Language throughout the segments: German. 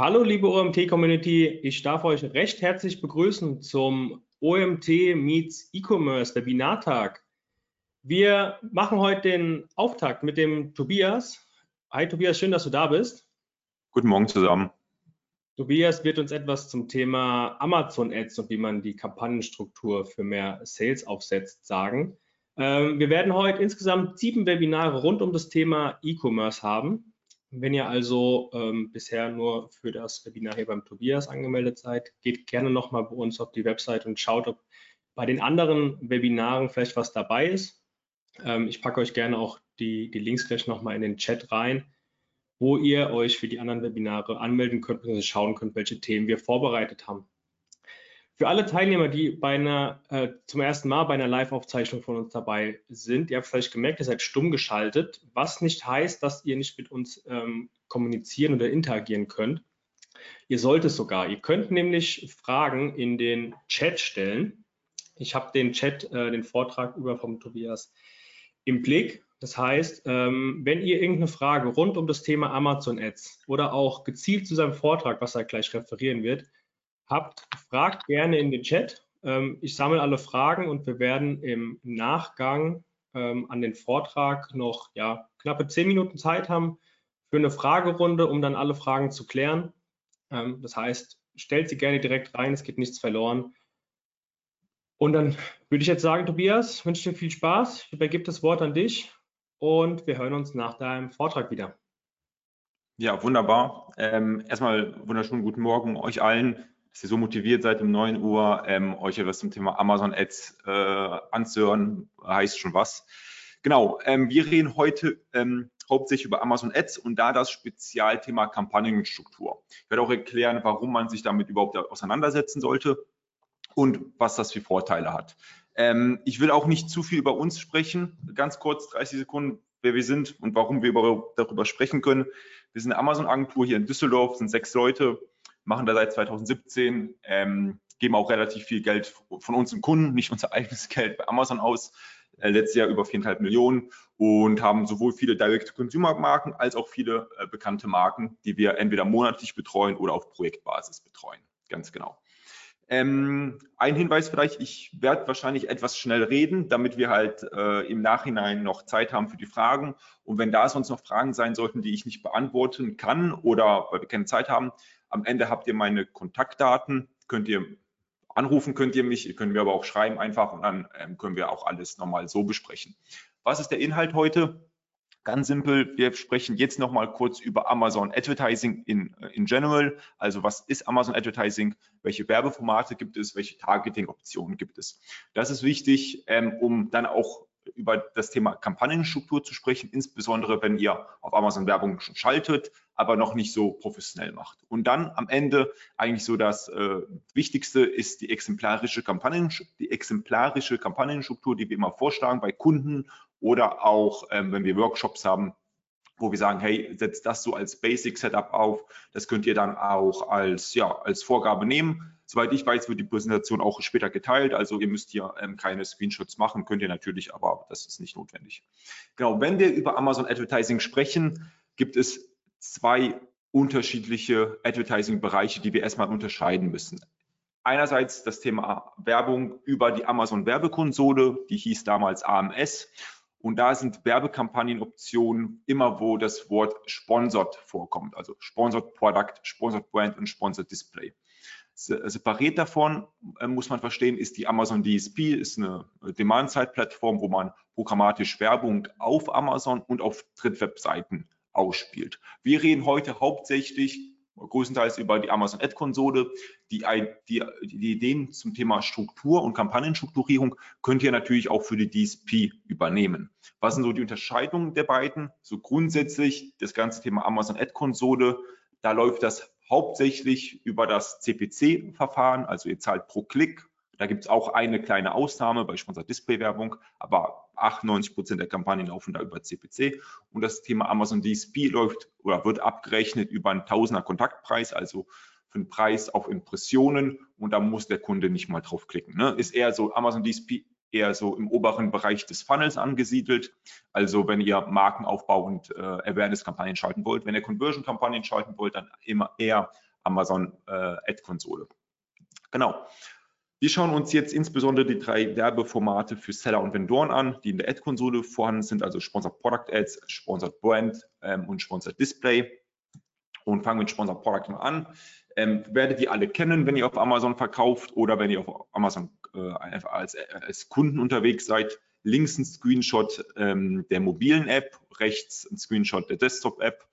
Hallo liebe OMT-Community, ich darf euch recht herzlich begrüßen zum OMT Meets E-Commerce Webinartag. Wir machen heute den Auftakt mit dem Tobias. Hi Tobias, schön, dass du da bist. Guten Morgen zusammen. Tobias wird uns etwas zum Thema Amazon Ads und wie man die Kampagnenstruktur für mehr Sales aufsetzt sagen. Ähm, wir werden heute insgesamt sieben Webinare rund um das Thema E-Commerce haben. Wenn ihr also ähm, bisher nur für das Webinar hier beim Tobias angemeldet seid, geht gerne nochmal bei uns auf die Website und schaut, ob bei den anderen Webinaren vielleicht was dabei ist. Ähm, ich packe euch gerne auch die, die Links gleich nochmal in den Chat rein, wo ihr euch für die anderen Webinare anmelden könnt und schauen könnt, welche Themen wir vorbereitet haben. Für alle Teilnehmer, die bei einer, äh, zum ersten Mal bei einer Live-Aufzeichnung von uns dabei sind, ihr habt vielleicht gemerkt, ihr seid stumm geschaltet, was nicht heißt, dass ihr nicht mit uns ähm, kommunizieren oder interagieren könnt. Ihr sollt es sogar. Ihr könnt nämlich Fragen in den Chat stellen. Ich habe den Chat, äh, den Vortrag über vom Tobias im Blick. Das heißt, ähm, wenn ihr irgendeine Frage rund um das Thema Amazon Ads oder auch gezielt zu seinem Vortrag, was er gleich referieren wird, habt, fragt gerne in den Chat. Ähm, ich sammle alle Fragen und wir werden im Nachgang ähm, an den Vortrag noch ja, knappe zehn Minuten Zeit haben für eine Fragerunde, um dann alle Fragen zu klären. Ähm, das heißt, stellt sie gerne direkt rein, es geht nichts verloren. Und dann würde ich jetzt sagen, Tobias, wünsche dir viel Spaß. Ich übergebe das Wort an dich und wir hören uns nach deinem Vortrag wieder. Ja, wunderbar. Ähm, erstmal wunderschönen guten Morgen euch allen dass ihr so motiviert seid um 9 Uhr, ähm, euch etwas zum Thema Amazon Ads äh, anzuhören, heißt schon was. Genau, ähm, wir reden heute ähm, hauptsächlich über Amazon Ads und da das Spezialthema Kampagnenstruktur. Ich werde auch erklären, warum man sich damit überhaupt auseinandersetzen sollte und was das für Vorteile hat. Ähm, ich will auch nicht zu viel über uns sprechen. Ganz kurz, 30 Sekunden, wer wir sind und warum wir über, darüber sprechen können. Wir sind eine Amazon-Agentur hier in Düsseldorf, sind sechs Leute, machen da seit 2017, ähm, geben auch relativ viel Geld von unseren Kunden, nicht unser eigenes Geld bei Amazon aus, äh, letztes Jahr über 4,5 Millionen und haben sowohl viele Direct-to-Consumer-Marken als auch viele äh, bekannte Marken, die wir entweder monatlich betreuen oder auf Projektbasis betreuen. Ganz genau. Ähm, ein Hinweis vielleicht, ich werde wahrscheinlich etwas schnell reden, damit wir halt äh, im Nachhinein noch Zeit haben für die Fragen. Und wenn da sonst noch Fragen sein sollten, die ich nicht beantworten kann oder weil wir keine Zeit haben, am Ende habt ihr meine Kontaktdaten, könnt ihr anrufen, könnt ihr mich, können wir aber auch schreiben einfach und dann ähm, können wir auch alles nochmal so besprechen. Was ist der Inhalt heute? Ganz simpel, wir sprechen jetzt nochmal kurz über Amazon Advertising in, äh, in general. Also was ist Amazon Advertising? Welche Werbeformate gibt es? Welche Targeting-Optionen gibt es? Das ist wichtig, ähm, um dann auch über das Thema Kampagnenstruktur zu sprechen, insbesondere wenn ihr auf Amazon Werbung schon schaltet, aber noch nicht so professionell macht. Und dann am Ende eigentlich so das äh, Wichtigste ist die exemplarische Kampagnen, die exemplarische Kampagnenstruktur, die wir immer vorschlagen bei Kunden oder auch ähm, wenn wir Workshops haben, wo wir sagen, hey, setzt das so als Basic Setup auf. Das könnt ihr dann auch als, ja, als Vorgabe nehmen. Soweit ich weiß, wird die Präsentation auch später geteilt. Also ihr müsst hier ähm, keine Screenshots machen, könnt ihr natürlich, aber das ist nicht notwendig. Genau, wenn wir über Amazon Advertising sprechen, gibt es zwei unterschiedliche Advertising-Bereiche, die wir erstmal unterscheiden müssen. Einerseits das Thema Werbung über die Amazon Werbekonsole, die hieß damals AMS und da sind Werbekampagnenoptionen immer, wo das Wort Sponsored vorkommt, also Sponsored Product, Sponsored Brand und Sponsored Display. Separat davon äh, muss man verstehen, ist die Amazon DSP, ist eine Demand-Side-Plattform, wo man programmatisch Werbung auf Amazon und auf Drittwebseiten ausspielt. Wir reden heute hauptsächlich größtenteils über die Amazon Ad-Konsole. Die, die, die, Ideen zum Thema Struktur und Kampagnenstrukturierung könnt ihr natürlich auch für die DSP übernehmen. Was sind so die Unterscheidungen der beiden? So grundsätzlich das ganze Thema Amazon Ad-Konsole, da läuft das hauptsächlich über das CPC-Verfahren, also ihr zahlt pro Klick. Da gibt es auch eine kleine Ausnahme bei Sponsor Display Werbung, aber 98 Prozent der Kampagnen laufen da über CPC und das Thema Amazon DSP läuft oder wird abgerechnet über einen Tausender Kontaktpreis, also für einen Preis auf Impressionen und da muss der Kunde nicht mal draufklicken. Ne? Ist eher so Amazon DSP eher so im oberen Bereich des Funnels angesiedelt. Also wenn ihr Markenaufbau und äh, Awareness-Kampagnen schalten wollt, wenn ihr Conversion-Kampagnen schalten wollt, dann immer eher Amazon äh, Ad-Konsole. Genau. Wir schauen uns jetzt insbesondere die drei Werbeformate für Seller und Vendoren an, die in der Ad-Konsole vorhanden sind, also Sponsored Product Ads, Sponsored Brand ähm, und Sponsored Display. Und fangen mit Sponsored Product mal an. Ähm, werdet ihr alle kennen, wenn ihr auf Amazon verkauft oder wenn ihr auf Amazon äh, als, als Kunden unterwegs seid. Links ein Screenshot ähm, der mobilen App, rechts ein Screenshot der Desktop-App.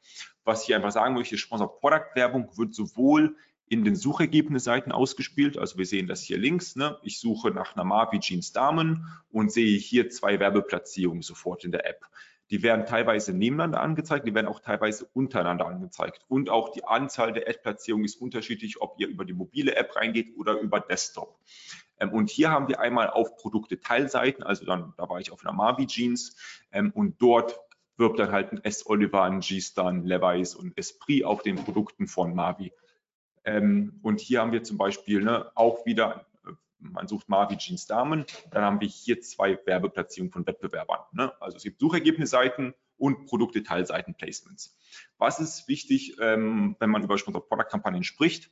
Was ich einfach sagen möchte, Sponsored Product Werbung wird sowohl in den Suchergebnisseiten ausgespielt. Also wir sehen das hier links. Ne? Ich suche nach einer Mavi Jeans Damen und sehe hier zwei Werbeplatzierungen sofort in der App. Die werden teilweise nebeneinander angezeigt, die werden auch teilweise untereinander angezeigt. Und auch die Anzahl der Ad-Platzierungen ist unterschiedlich, ob ihr über die mobile App reingeht oder über Desktop. Ähm, und hier haben wir einmal auf Produkte Teilseiten, also dann, da war ich auf einer Mavi Jeans ähm, und dort wirbt dann halt ein S. Oliver, ein G-Star, ein Levi's und Esprit auf den Produkten von Mavi ähm, und hier haben wir zum Beispiel ne, auch wieder, äh, man sucht Mavi Jeans Damen, dann haben wir hier zwei Werbeplatzierungen von Wettbewerbern. Ne? Also es gibt Suchergebnisseiten und Produktdetailseiten-Placements. Was ist wichtig, ähm, wenn man über Sponsor Product Kampagnen spricht?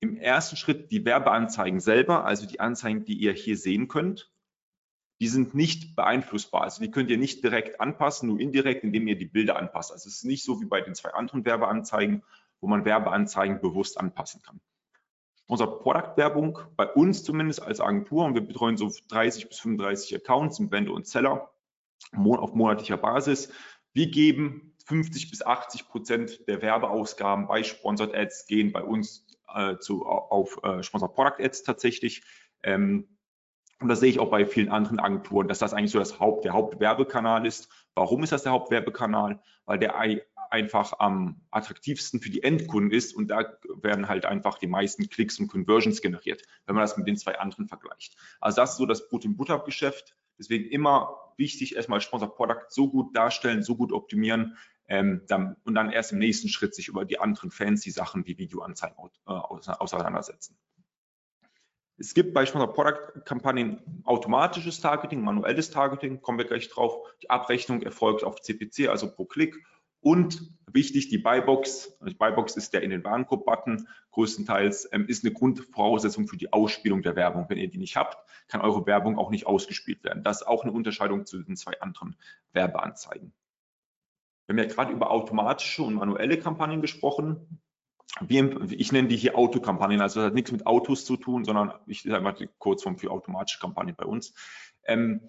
Im ersten Schritt die Werbeanzeigen selber, also die Anzeigen, die ihr hier sehen könnt, die sind nicht beeinflussbar. Also die könnt ihr nicht direkt anpassen, nur indirekt, indem ihr die Bilder anpasst. Also es ist nicht so wie bei den zwei anderen Werbeanzeigen, wo man Werbeanzeigen bewusst anpassen kann. Unsere Produktwerbung, bei uns zumindest als Agentur, und wir betreuen so 30 bis 35 Accounts im Vendor und Seller auf monatlicher Basis. Wir geben 50 bis 80 Prozent der Werbeausgaben bei Sponsored Ads gehen bei uns äh, zu, auf äh, Sponsored Product Ads tatsächlich. Ähm, und das sehe ich auch bei vielen anderen Agenturen, dass das eigentlich so das Haupt, der Hauptwerbekanal ist. Warum ist das der Hauptwerbekanal? Weil der einfach am attraktivsten für die Endkunden ist und da werden halt einfach die meisten Klicks und Conversions generiert, wenn man das mit den zwei anderen vergleicht. Also das ist so das Brot- und Butter-Geschäft. Deswegen immer wichtig, erstmal Sponsor Product so gut darstellen, so gut optimieren ähm, dann, und dann erst im nächsten Schritt sich über die anderen fancy Sachen wie Videoanzeigen äh, auseinandersetzen. Es gibt bei Sponsor Product Kampagnen automatisches Targeting, manuelles Targeting, kommen wir gleich drauf. Die Abrechnung erfolgt auf CPC, also pro Klick und wichtig, die Buybox. Die Buybox ist der in den Warenkorb-Button größtenteils, ähm, ist eine Grundvoraussetzung für die Ausspielung der Werbung. Wenn ihr die nicht habt, kann eure Werbung auch nicht ausgespielt werden. Das ist auch eine Unterscheidung zu den zwei anderen Werbeanzeigen. Wir haben ja gerade über automatische und manuelle Kampagnen gesprochen. ich nenne die hier Autokampagnen, also das hat nichts mit Autos zu tun, sondern ich sage mal Kurzform für automatische Kampagnen bei uns. Ähm,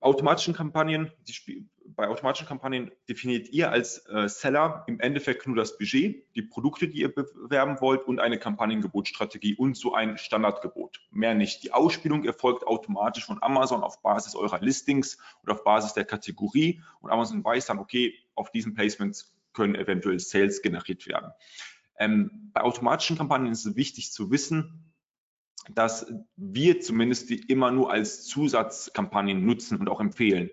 automatischen Kampagnen, die, bei automatischen Kampagnen definiert ihr als äh, Seller im Endeffekt nur das Budget, die Produkte, die ihr bewerben wollt und eine Kampagnengebotsstrategie und so ein Standardgebot. Mehr nicht. Die Ausspielung erfolgt automatisch von Amazon auf Basis eurer Listings oder auf Basis der Kategorie und Amazon weiß dann, okay, auf diesen Placements können eventuell Sales generiert werden. Ähm, bei automatischen Kampagnen ist es wichtig zu wissen, dass wir zumindest die immer nur als Zusatzkampagnen nutzen und auch empfehlen.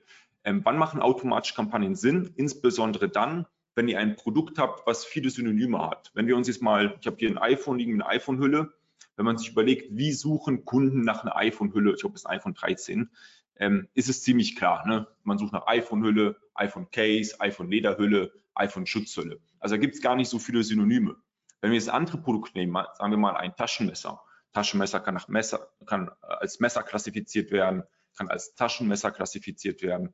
Ähm, wann machen automatische Kampagnen Sinn? Insbesondere dann, wenn ihr ein Produkt habt, was viele Synonyme hat. Wenn wir uns jetzt mal, ich habe hier ein iPhone liegen, eine iPhone-Hülle, wenn man sich überlegt, wie suchen Kunden nach einer iPhone-Hülle, ich glaube, es ist ein iPhone 13, ähm, ist es ziemlich klar. Ne? Man sucht nach iPhone-Hülle, iPhone-Case, iPhone-Lederhülle, iPhone-Schutzhülle. Also da gibt es gar nicht so viele Synonyme. Wenn wir jetzt andere Produkte nehmen, sagen wir mal ein Taschenmesser, Taschenmesser kann, nach Messer, kann als Messer klassifiziert werden, kann als Taschenmesser klassifiziert werden,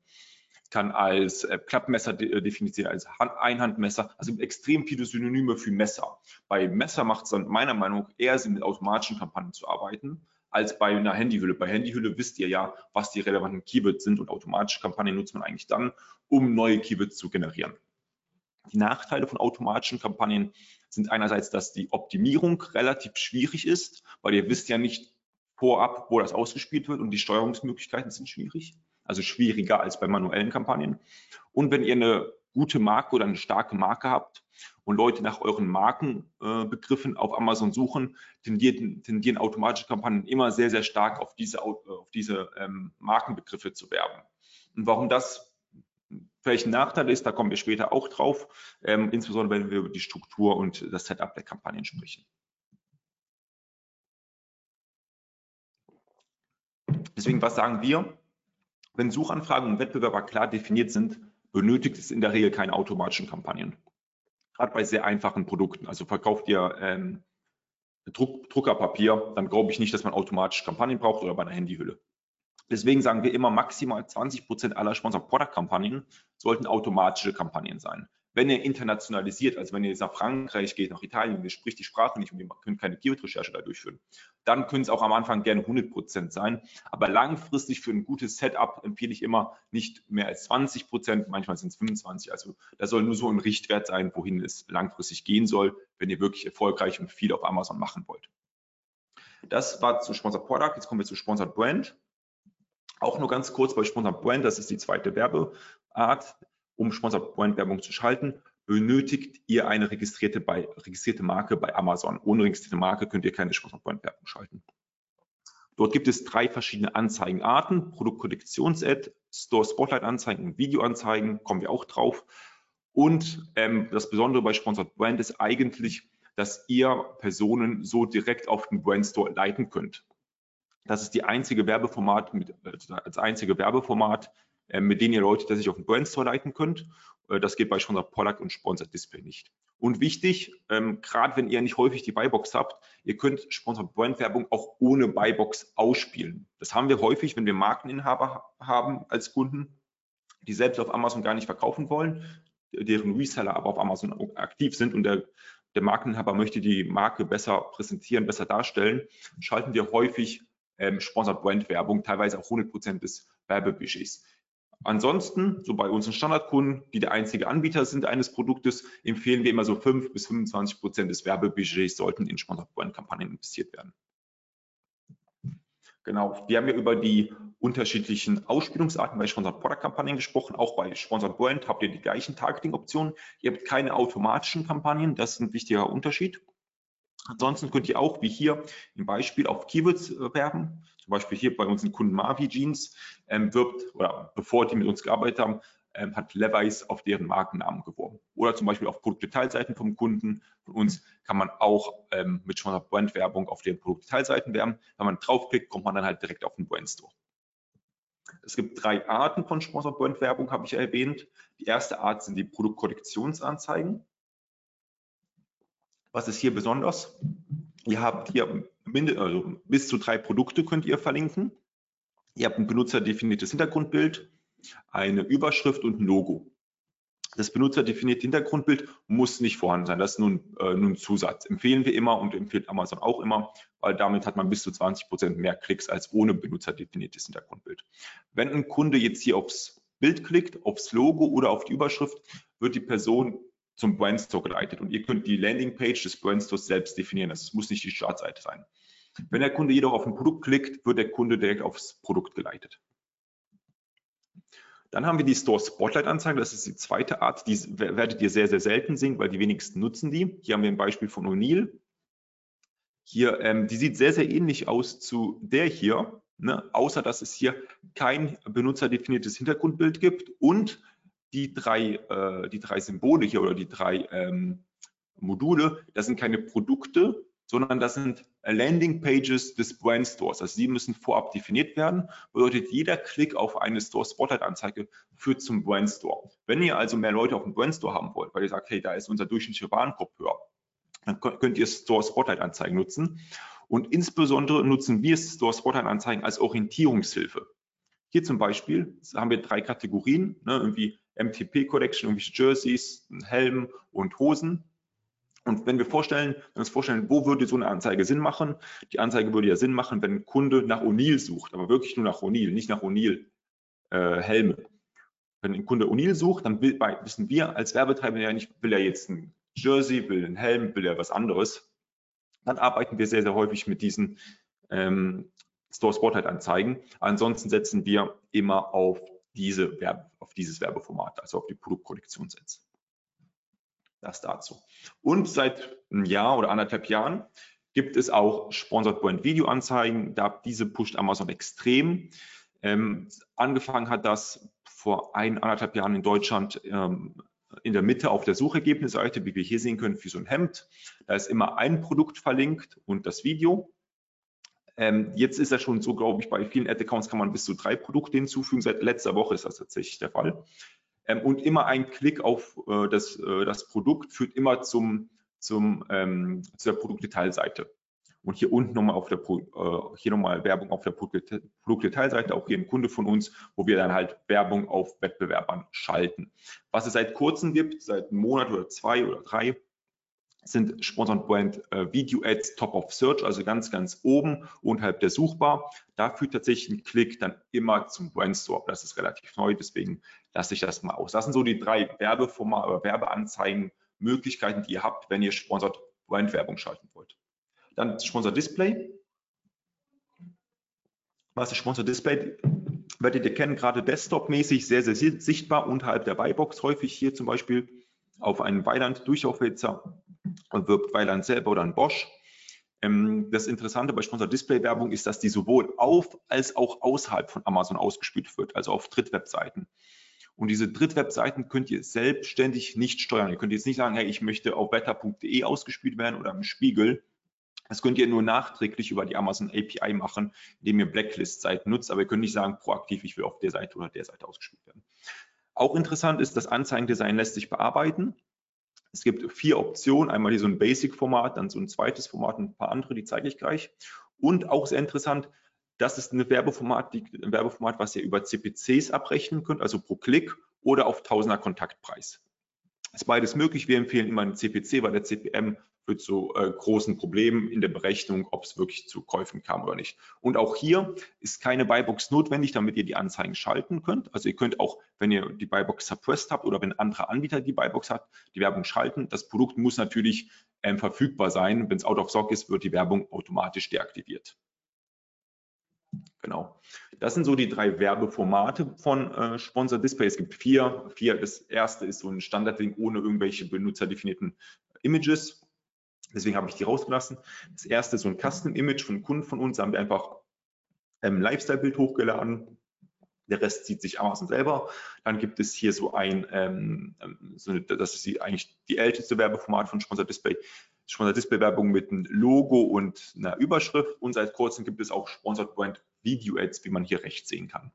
kann als äh, Klappmesser de äh, definiert als Hand Einhandmesser. Also extrem viele Synonyme für Messer. Bei Messer macht es dann meiner Meinung nach eher Sinn, mit automatischen Kampagnen zu arbeiten, als bei einer Handyhülle. Bei Handyhülle wisst ihr ja, was die relevanten Keywords sind und automatische Kampagnen nutzt man eigentlich dann, um neue Keywords zu generieren. Die Nachteile von automatischen Kampagnen sind einerseits, dass die Optimierung relativ schwierig ist, weil ihr wisst ja nicht vorab, wo das ausgespielt wird und die Steuerungsmöglichkeiten sind schwierig, also schwieriger als bei manuellen Kampagnen. Und wenn ihr eine gute Marke oder eine starke Marke habt und Leute nach euren Markenbegriffen äh, auf Amazon suchen, tendieren, tendieren automatische Kampagnen immer sehr, sehr stark auf diese, auf diese ähm, Markenbegriffe zu werben. Und warum das vielleicht ein Nachteil ist, da kommen wir später auch drauf, ähm, insbesondere wenn wir über die Struktur und das Setup der Kampagnen sprechen. Deswegen, was sagen wir? Wenn Suchanfragen und Wettbewerber klar definiert sind, benötigt es in der Regel keine automatischen Kampagnen. Gerade bei sehr einfachen Produkten. Also verkauft ihr ähm, Druck, Druckerpapier, dann glaube ich nicht, dass man automatisch Kampagnen braucht oder bei einer Handyhülle. Deswegen sagen wir immer, maximal 20 Prozent aller Sponsor-Product-Kampagnen sollten automatische Kampagnen sein wenn ihr internationalisiert, also wenn ihr jetzt nach Frankreich geht, nach Italien, ihr spricht die Sprache nicht und ihr könnt keine Keyword-Recherche da durchführen, dann können es auch am Anfang gerne 100 Prozent sein. Aber langfristig für ein gutes Setup empfehle ich immer nicht mehr als 20 Prozent, manchmal sind es 25. Also da soll nur so ein Richtwert sein, wohin es langfristig gehen soll, wenn ihr wirklich erfolgreich und viel auf Amazon machen wollt. Das war zu Sponsored Product. Jetzt kommen wir zu Sponsored Brand. Auch nur ganz kurz bei Sponsored Brand, das ist die zweite Werbeart um Sponsored Brand Werbung zu schalten, benötigt ihr eine registrierte, bei, registrierte Marke bei Amazon. Ohne registrierte Marke könnt ihr keine Sponsored Brand Werbung schalten. Dort gibt es drei verschiedene Anzeigenarten, Produktkollektions-Ad, Store Spotlight Anzeigen, Videoanzeigen, kommen wir auch drauf. Und ähm, das Besondere bei Sponsored Brand ist eigentlich, dass ihr Personen so direkt auf den Brand Store leiten könnt. Das ist die einzige Werbeformat, mit, also als einzige Werbeformat, mit denen ihr Leute tatsächlich auf den Brand Store leiten könnt. Äh, das geht bei Sponsor Product und Sponsor Display nicht. Und wichtig, ähm, gerade wenn ihr nicht häufig die Buybox habt, ihr könnt Sponsor Brand Werbung auch ohne Buybox ausspielen. Das haben wir häufig, wenn wir Markeninhaber haben als Kunden, die selbst auf Amazon gar nicht verkaufen wollen, deren Reseller aber auf Amazon aktiv sind und der, der Markeninhaber möchte die Marke besser präsentieren, besser darstellen, schalten wir häufig ähm, Sponsored Brand Werbung, teilweise auch 100% des Werbebudgets. Ansonsten, so bei unseren Standardkunden, die der einzige Anbieter sind eines Produktes, empfehlen wir immer so 5 bis 25 Prozent des Werbebudgets sollten in Sponsored-Kampagnen investiert werden. Genau, wir haben ja über die unterschiedlichen Ausspielungsarten bei Sponsored Product Kampagnen gesprochen. Auch bei Sponsored Brand habt ihr die gleichen Targeting-Optionen. Ihr habt keine automatischen Kampagnen, das ist ein wichtiger Unterschied. Ansonsten könnt ihr auch, wie hier im Beispiel, auf Keywords äh, werben. Zum Beispiel hier bei unseren Kunden Mavi Jeans ähm, wirbt, oder bevor die mit uns gearbeitet haben, ähm, hat Levi's auf deren Markennamen geworben. Oder zum Beispiel auf Produktdetailseiten vom Kunden. Von uns kann man auch ähm, mit schon Brandwerbung auf den Produktdetailseiten werben. Wenn man draufklickt, kommt man dann halt direkt auf den Brandstore. Es gibt drei Arten von Sponsor Brand Werbung, habe ich ja erwähnt. Die erste Art sind die Produktkollektionsanzeigen. Was ist hier besonders? Ihr habt hier also bis zu drei Produkte könnt ihr verlinken. Ihr habt ein benutzerdefiniertes Hintergrundbild, eine Überschrift und ein Logo. Das benutzerdefinierte Hintergrundbild muss nicht vorhanden sein. Das ist nun, äh, nun Zusatz. Empfehlen wir immer und empfiehlt Amazon auch immer, weil damit hat man bis zu 20 Prozent mehr Klicks als ohne benutzerdefiniertes Hintergrundbild. Wenn ein Kunde jetzt hier aufs Bild klickt, aufs Logo oder auf die Überschrift, wird die Person zum Brandstore geleitet und ihr könnt die Landingpage des Brandstores selbst definieren. Das muss nicht die Startseite sein. Wenn der Kunde jedoch auf ein Produkt klickt, wird der Kunde direkt aufs Produkt geleitet. Dann haben wir die Store Spotlight Anzeige. Das ist die zweite Art. Die werdet ihr sehr, sehr selten sehen, weil die wenigsten nutzen die. Hier haben wir ein Beispiel von O'Neill. Hier, ähm, die sieht sehr, sehr ähnlich aus zu der hier, ne? außer dass es hier kein benutzerdefiniertes Hintergrundbild gibt und die drei, äh, die drei Symbole hier oder die drei ähm, Module, das sind keine Produkte, sondern das sind Landing Pages des Brand Stores. Also sie müssen vorab definiert werden. Bedeutet, jeder Klick auf eine Store Spotlight Anzeige führt zum Brand Store. Wenn ihr also mehr Leute auf dem Brand Store haben wollt, weil ihr sagt, hey, da ist unser durchschnittlicher Warenkorb höher, dann könnt ihr Store Spotlight Anzeigen nutzen. Und insbesondere nutzen wir Store Spotlight Anzeigen als Orientierungshilfe. Hier zum Beispiel haben wir drei Kategorien, ne, irgendwie MTP Collection, irgendwie Jerseys, Helm und Hosen. Und wenn wir vorstellen, wenn wir uns vorstellen, wo würde so eine Anzeige Sinn machen? Die Anzeige würde ja Sinn machen, wenn ein Kunde nach O'Neill sucht, aber wirklich nur nach O'Neill, nicht nach O'Neill äh, Helme. Wenn ein Kunde O'Neill sucht, dann will, wissen wir als Werbetreiber ja nicht, will er jetzt ein Jersey, will ein Helm, will er was anderes. Dann arbeiten wir sehr, sehr häufig mit diesen ähm, Store Spotlight Anzeigen. Ansonsten setzen wir immer auf diese Werbe, auf dieses Werbeformat, also auf die Produktkollektionssätze. Das dazu. Und seit einem Jahr oder anderthalb Jahren gibt es auch Sponsored Brand Video Anzeigen. Da diese pusht Amazon extrem. Ähm, angefangen hat das vor ein, anderthalb Jahren in Deutschland ähm, in der Mitte auf der Suchergebnisseite, wie wir hier sehen können, für so ein Hemd. Da ist immer ein Produkt verlinkt und das Video. Ähm, jetzt ist das schon so, glaube ich, bei vielen Ad-Accounts kann man bis zu drei Produkte hinzufügen. Seit letzter Woche ist das tatsächlich der Fall. Ähm, und immer ein Klick auf äh, das, äh, das Produkt führt immer zum, zum, ähm, zu der Produktdetailseite. Und hier unten nochmal auf der äh, hier nochmal Werbung auf der Produktdetailseite, auch hier ein Kunde von uns, wo wir dann halt Werbung auf Wettbewerbern schalten. Was es seit kurzem gibt, seit einem Monat oder zwei oder drei, sind Sponsored Brand äh, Video Ads Top of Search, also ganz, ganz oben unterhalb der Suchbar. Da führt tatsächlich ein Klick dann immer zum Brand Store. Das ist relativ neu, deswegen lasse ich das mal aus. Das sind so die drei Werbeformate oder Werbeanzeigen Möglichkeiten, die ihr habt, wenn ihr Sponsored Brand Werbung schalten wollt. Dann Sponsor Display. Was ist Sponsor Display? Werdet ihr kennen, gerade desktop-mäßig sehr, sehr sichtbar unterhalb der Buybox, häufig hier zum Beispiel auf einen Weiland Durchlaufhitzer und wirbt Weiland selber oder ein Bosch. Ähm, das Interessante bei Sponsor Display Werbung ist, dass die sowohl auf als auch außerhalb von Amazon ausgespielt wird, also auf Drittwebseiten. Und diese Drittwebseiten könnt ihr selbstständig nicht steuern. Ihr könnt jetzt nicht sagen, hey, ich möchte auf wetter.de ausgespielt werden oder im Spiegel, das könnt ihr nur nachträglich über die Amazon API machen, indem ihr Blacklist-Seiten nutzt, aber ihr könnt nicht sagen, proaktiv, ich will auf der Seite oder der Seite ausgespielt werden. Auch interessant ist, das Anzeigendesign lässt sich bearbeiten. Es gibt vier Optionen, einmal hier so ein Basic-Format, dann so ein zweites Format und ein paar andere, die zeige ich gleich. Und auch sehr interessant, das ist ein Werbeformat, ein Werbeformat, was ihr über CPCs abrechnen könnt, also pro Klick oder auf Tausender Kontaktpreis. Ist beides möglich. Wir empfehlen immer einen CPC, weil der CPM führt zu äh, großen Problemen in der Berechnung, ob es wirklich zu Käufen kam oder nicht. Und auch hier ist keine Buybox notwendig, damit ihr die Anzeigen schalten könnt. Also ihr könnt auch, wenn ihr die Buybox suppressed habt oder wenn andere Anbieter die Buybox hat, die Werbung schalten. Das Produkt muss natürlich ähm, verfügbar sein. Wenn es out of stock ist, wird die Werbung automatisch deaktiviert. Genau. Das sind so die drei Werbeformate von äh, Sponsor Display. Es gibt vier. Vier. Das erste ist so ein Standardding ohne irgendwelche benutzerdefinierten Images. Deswegen habe ich die rausgelassen. Das erste ist so ein Custom-Image von Kunden von uns. Da haben wir einfach ein ähm, Lifestyle-Bild hochgeladen. Der Rest zieht sich Amazon selber. Dann gibt es hier so ein, ähm, ähm so eine, das ist die, eigentlich die älteste Werbeformat von Sponsor Display. Sponsor Display Werbung mit einem Logo und einer Überschrift. Und seit kurzem gibt es auch Sponsored Brand Video Ads, wie man hier rechts sehen kann.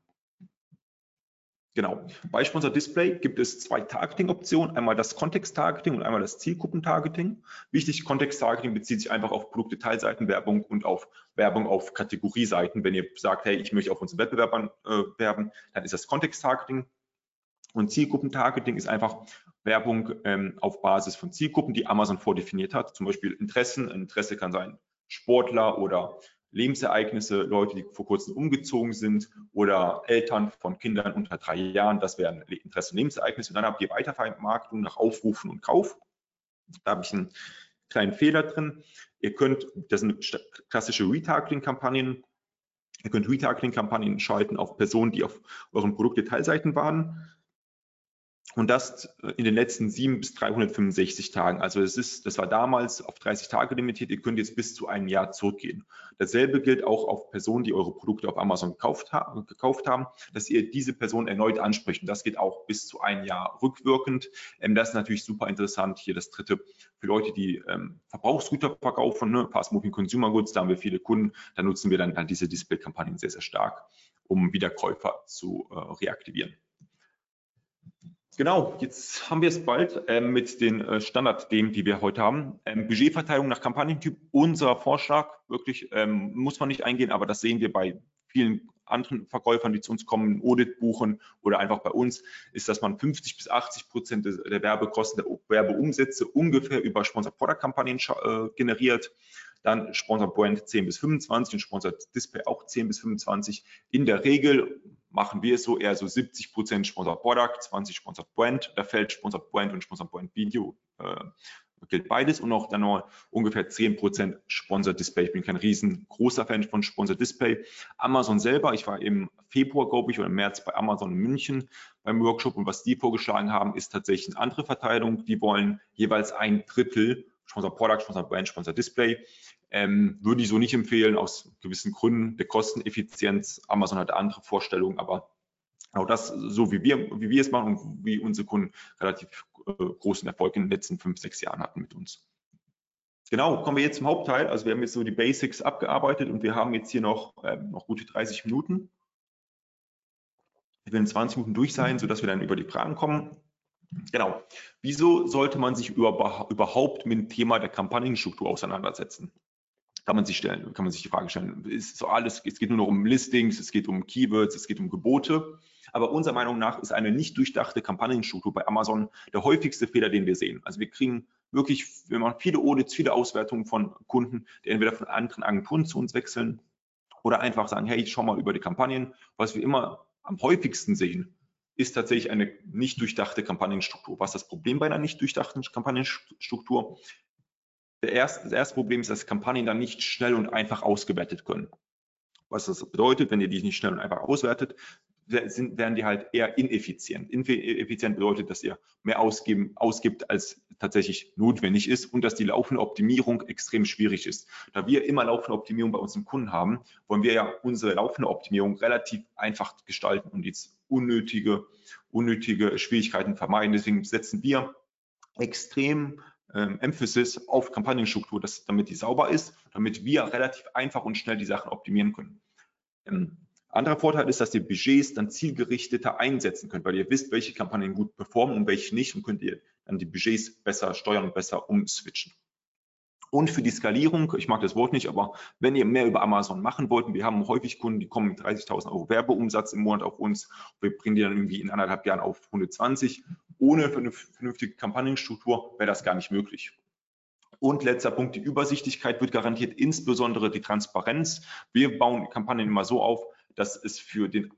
Genau. Bei Sponsor Display gibt es zwei Targeting-Optionen, einmal das Kontext-Targeting und einmal das Zielgruppen-Targeting. Wichtig, Kontext-Targeting bezieht sich einfach auf Produktdetailseitenwerbung und auf Werbung auf Kategorieseiten. Wenn ihr sagt, hey, ich möchte auf unseren Wettbewerbern äh, werben, dann ist das Kontext-Targeting. Und Zielgruppen-Targeting ist einfach Werbung ähm, auf Basis von Zielgruppen, die Amazon vordefiniert hat. Zum Beispiel Interessen. Ein Interesse kann sein Sportler oder Lebensereignisse, Leute, die vor kurzem umgezogen sind oder Eltern von Kindern unter drei Jahren. Das wären Interessen, Lebensereignisse. Und dann habt ihr Weitervermarktung nach Aufrufen und Kauf. Da habe ich einen kleinen Fehler drin. Ihr könnt, das sind klassische Retargeting-Kampagnen. Ihr könnt Retargeting-Kampagnen schalten auf Personen, die auf euren Produktdetailseiten waren und das äh, in den letzten sieben bis 365 Tagen. Also es ist, das war damals auf 30 Tage limitiert. Ihr könnt jetzt bis zu einem Jahr zurückgehen. Dasselbe gilt auch auf Personen, die eure Produkte auf Amazon gekauft, ha gekauft haben, dass ihr diese Person erneut anspricht. Und das geht auch bis zu einem Jahr rückwirkend. Ähm, das ist natürlich super interessant. Hier das dritte für Leute, die ähm, Verbrauchsgüter verkaufen, ne? Fast Moving Consumer Goods. Da haben wir viele Kunden. Da nutzen wir dann, dann diese Display-Kampagnen sehr, sehr stark, um Wiederkäufer zu äh, reaktivieren. Genau, jetzt haben wir es bald äh, mit den äh, Standardthemen, die wir heute haben. Ähm, Budgetverteilung nach Kampagnentyp, unser Vorschlag, wirklich ähm, muss man nicht eingehen, aber das sehen wir bei vielen anderen Verkäufern, die zu uns kommen, Audit buchen oder einfach bei uns, ist, dass man 50 bis 80 Prozent der Werbekosten, der Werbeumsätze ungefähr über Sponsor-Product-Kampagnen äh, generiert. Dann Sponsor Brand 10 bis 25 und Sponsor Display auch 10 bis 25. In der Regel machen wir es so eher so 70 Prozent Sponsor Product, 20 Sponsor Brand. Da fällt Sponsor Brand und Sponsor Brand Video äh, gilt beides und auch dann noch ungefähr 10 Prozent Sponsor Display. Ich bin kein riesengroßer Fan von Sponsor Display. Amazon selber, ich war im Februar, glaube ich, oder im März bei Amazon in München beim Workshop und was die vorgeschlagen haben, ist tatsächlich eine andere Verteilung. Die wollen jeweils ein Drittel Sponsor Product, Sponsor Brand, Sponsor Display. Ähm, würde ich so nicht empfehlen, aus gewissen Gründen der Kosteneffizienz. Amazon hat andere Vorstellungen, aber auch das, so wie wir, wie wir es machen und wie unsere Kunden relativ äh, großen Erfolg in den letzten fünf, sechs Jahren hatten mit uns. Genau, kommen wir jetzt zum Hauptteil. Also wir haben jetzt so die Basics abgearbeitet und wir haben jetzt hier noch, äh, noch gute 30 Minuten. Wir werden 20 Minuten durch sein, sodass wir dann über die Fragen kommen. Genau. Wieso sollte man sich über, überhaupt mit dem Thema der Kampagnenstruktur auseinandersetzen? Kann man sich stellen, kann man sich die Frage stellen. Ist so alles, es geht nur noch um Listings, es geht um Keywords, es geht um Gebote. Aber unserer Meinung nach ist eine nicht durchdachte Kampagnenstruktur bei Amazon der häufigste Fehler, den wir sehen. Also wir kriegen wirklich, wir machen viele Audits, viele Auswertungen von Kunden, die entweder von anderen Agenturen zu uns wechseln oder einfach sagen, hey, schau mal über die Kampagnen. Was wir immer am häufigsten sehen, ist tatsächlich eine nicht durchdachte Kampagnenstruktur. Was ist das Problem bei einer nicht durchdachten Kampagnenstruktur? Erste, das erste Problem ist, dass Kampagnen dann nicht schnell und einfach ausgewertet können. Was das bedeutet, wenn ihr die nicht schnell und einfach auswertet, sind, werden die halt eher ineffizient. Ineffizient bedeutet, dass ihr mehr ausgeben, ausgibt, als tatsächlich notwendig ist und dass die laufende Optimierung extrem schwierig ist. Da wir immer laufende Optimierung bei unseren Kunden haben, wollen wir ja unsere laufende Optimierung relativ einfach gestalten und jetzt unnötige, unnötige Schwierigkeiten vermeiden. Deswegen setzen wir extrem ähm, Emphasis auf Kampagnenstruktur, dass, damit die sauber ist, damit wir relativ einfach und schnell die Sachen optimieren können. Ähm, anderer Vorteil ist, dass ihr Budgets dann zielgerichteter einsetzen könnt, weil ihr wisst, welche Kampagnen gut performen und welche nicht und könnt ihr dann die Budgets besser steuern und besser umswitchen. Und für die Skalierung, ich mag das Wort nicht, aber wenn ihr mehr über Amazon machen wollt, wir haben häufig Kunden, die kommen mit 30.000 Euro Werbeumsatz im Monat auf uns, wir bringen die dann irgendwie in anderthalb Jahren auf 120. Ohne vernünftige Kampagnenstruktur wäre das gar nicht möglich. Und letzter Punkt, die Übersichtlichkeit wird garantiert, insbesondere die Transparenz. Wir bauen Kampagnen immer so auf, dass es für den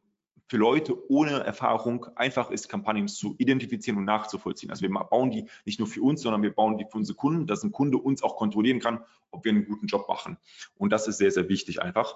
für Leute ohne Erfahrung einfach ist, Kampagnen zu identifizieren und nachzuvollziehen. Also wir bauen die nicht nur für uns, sondern wir bauen die für unsere Kunden, dass ein Kunde uns auch kontrollieren kann, ob wir einen guten Job machen. Und das ist sehr, sehr wichtig einfach.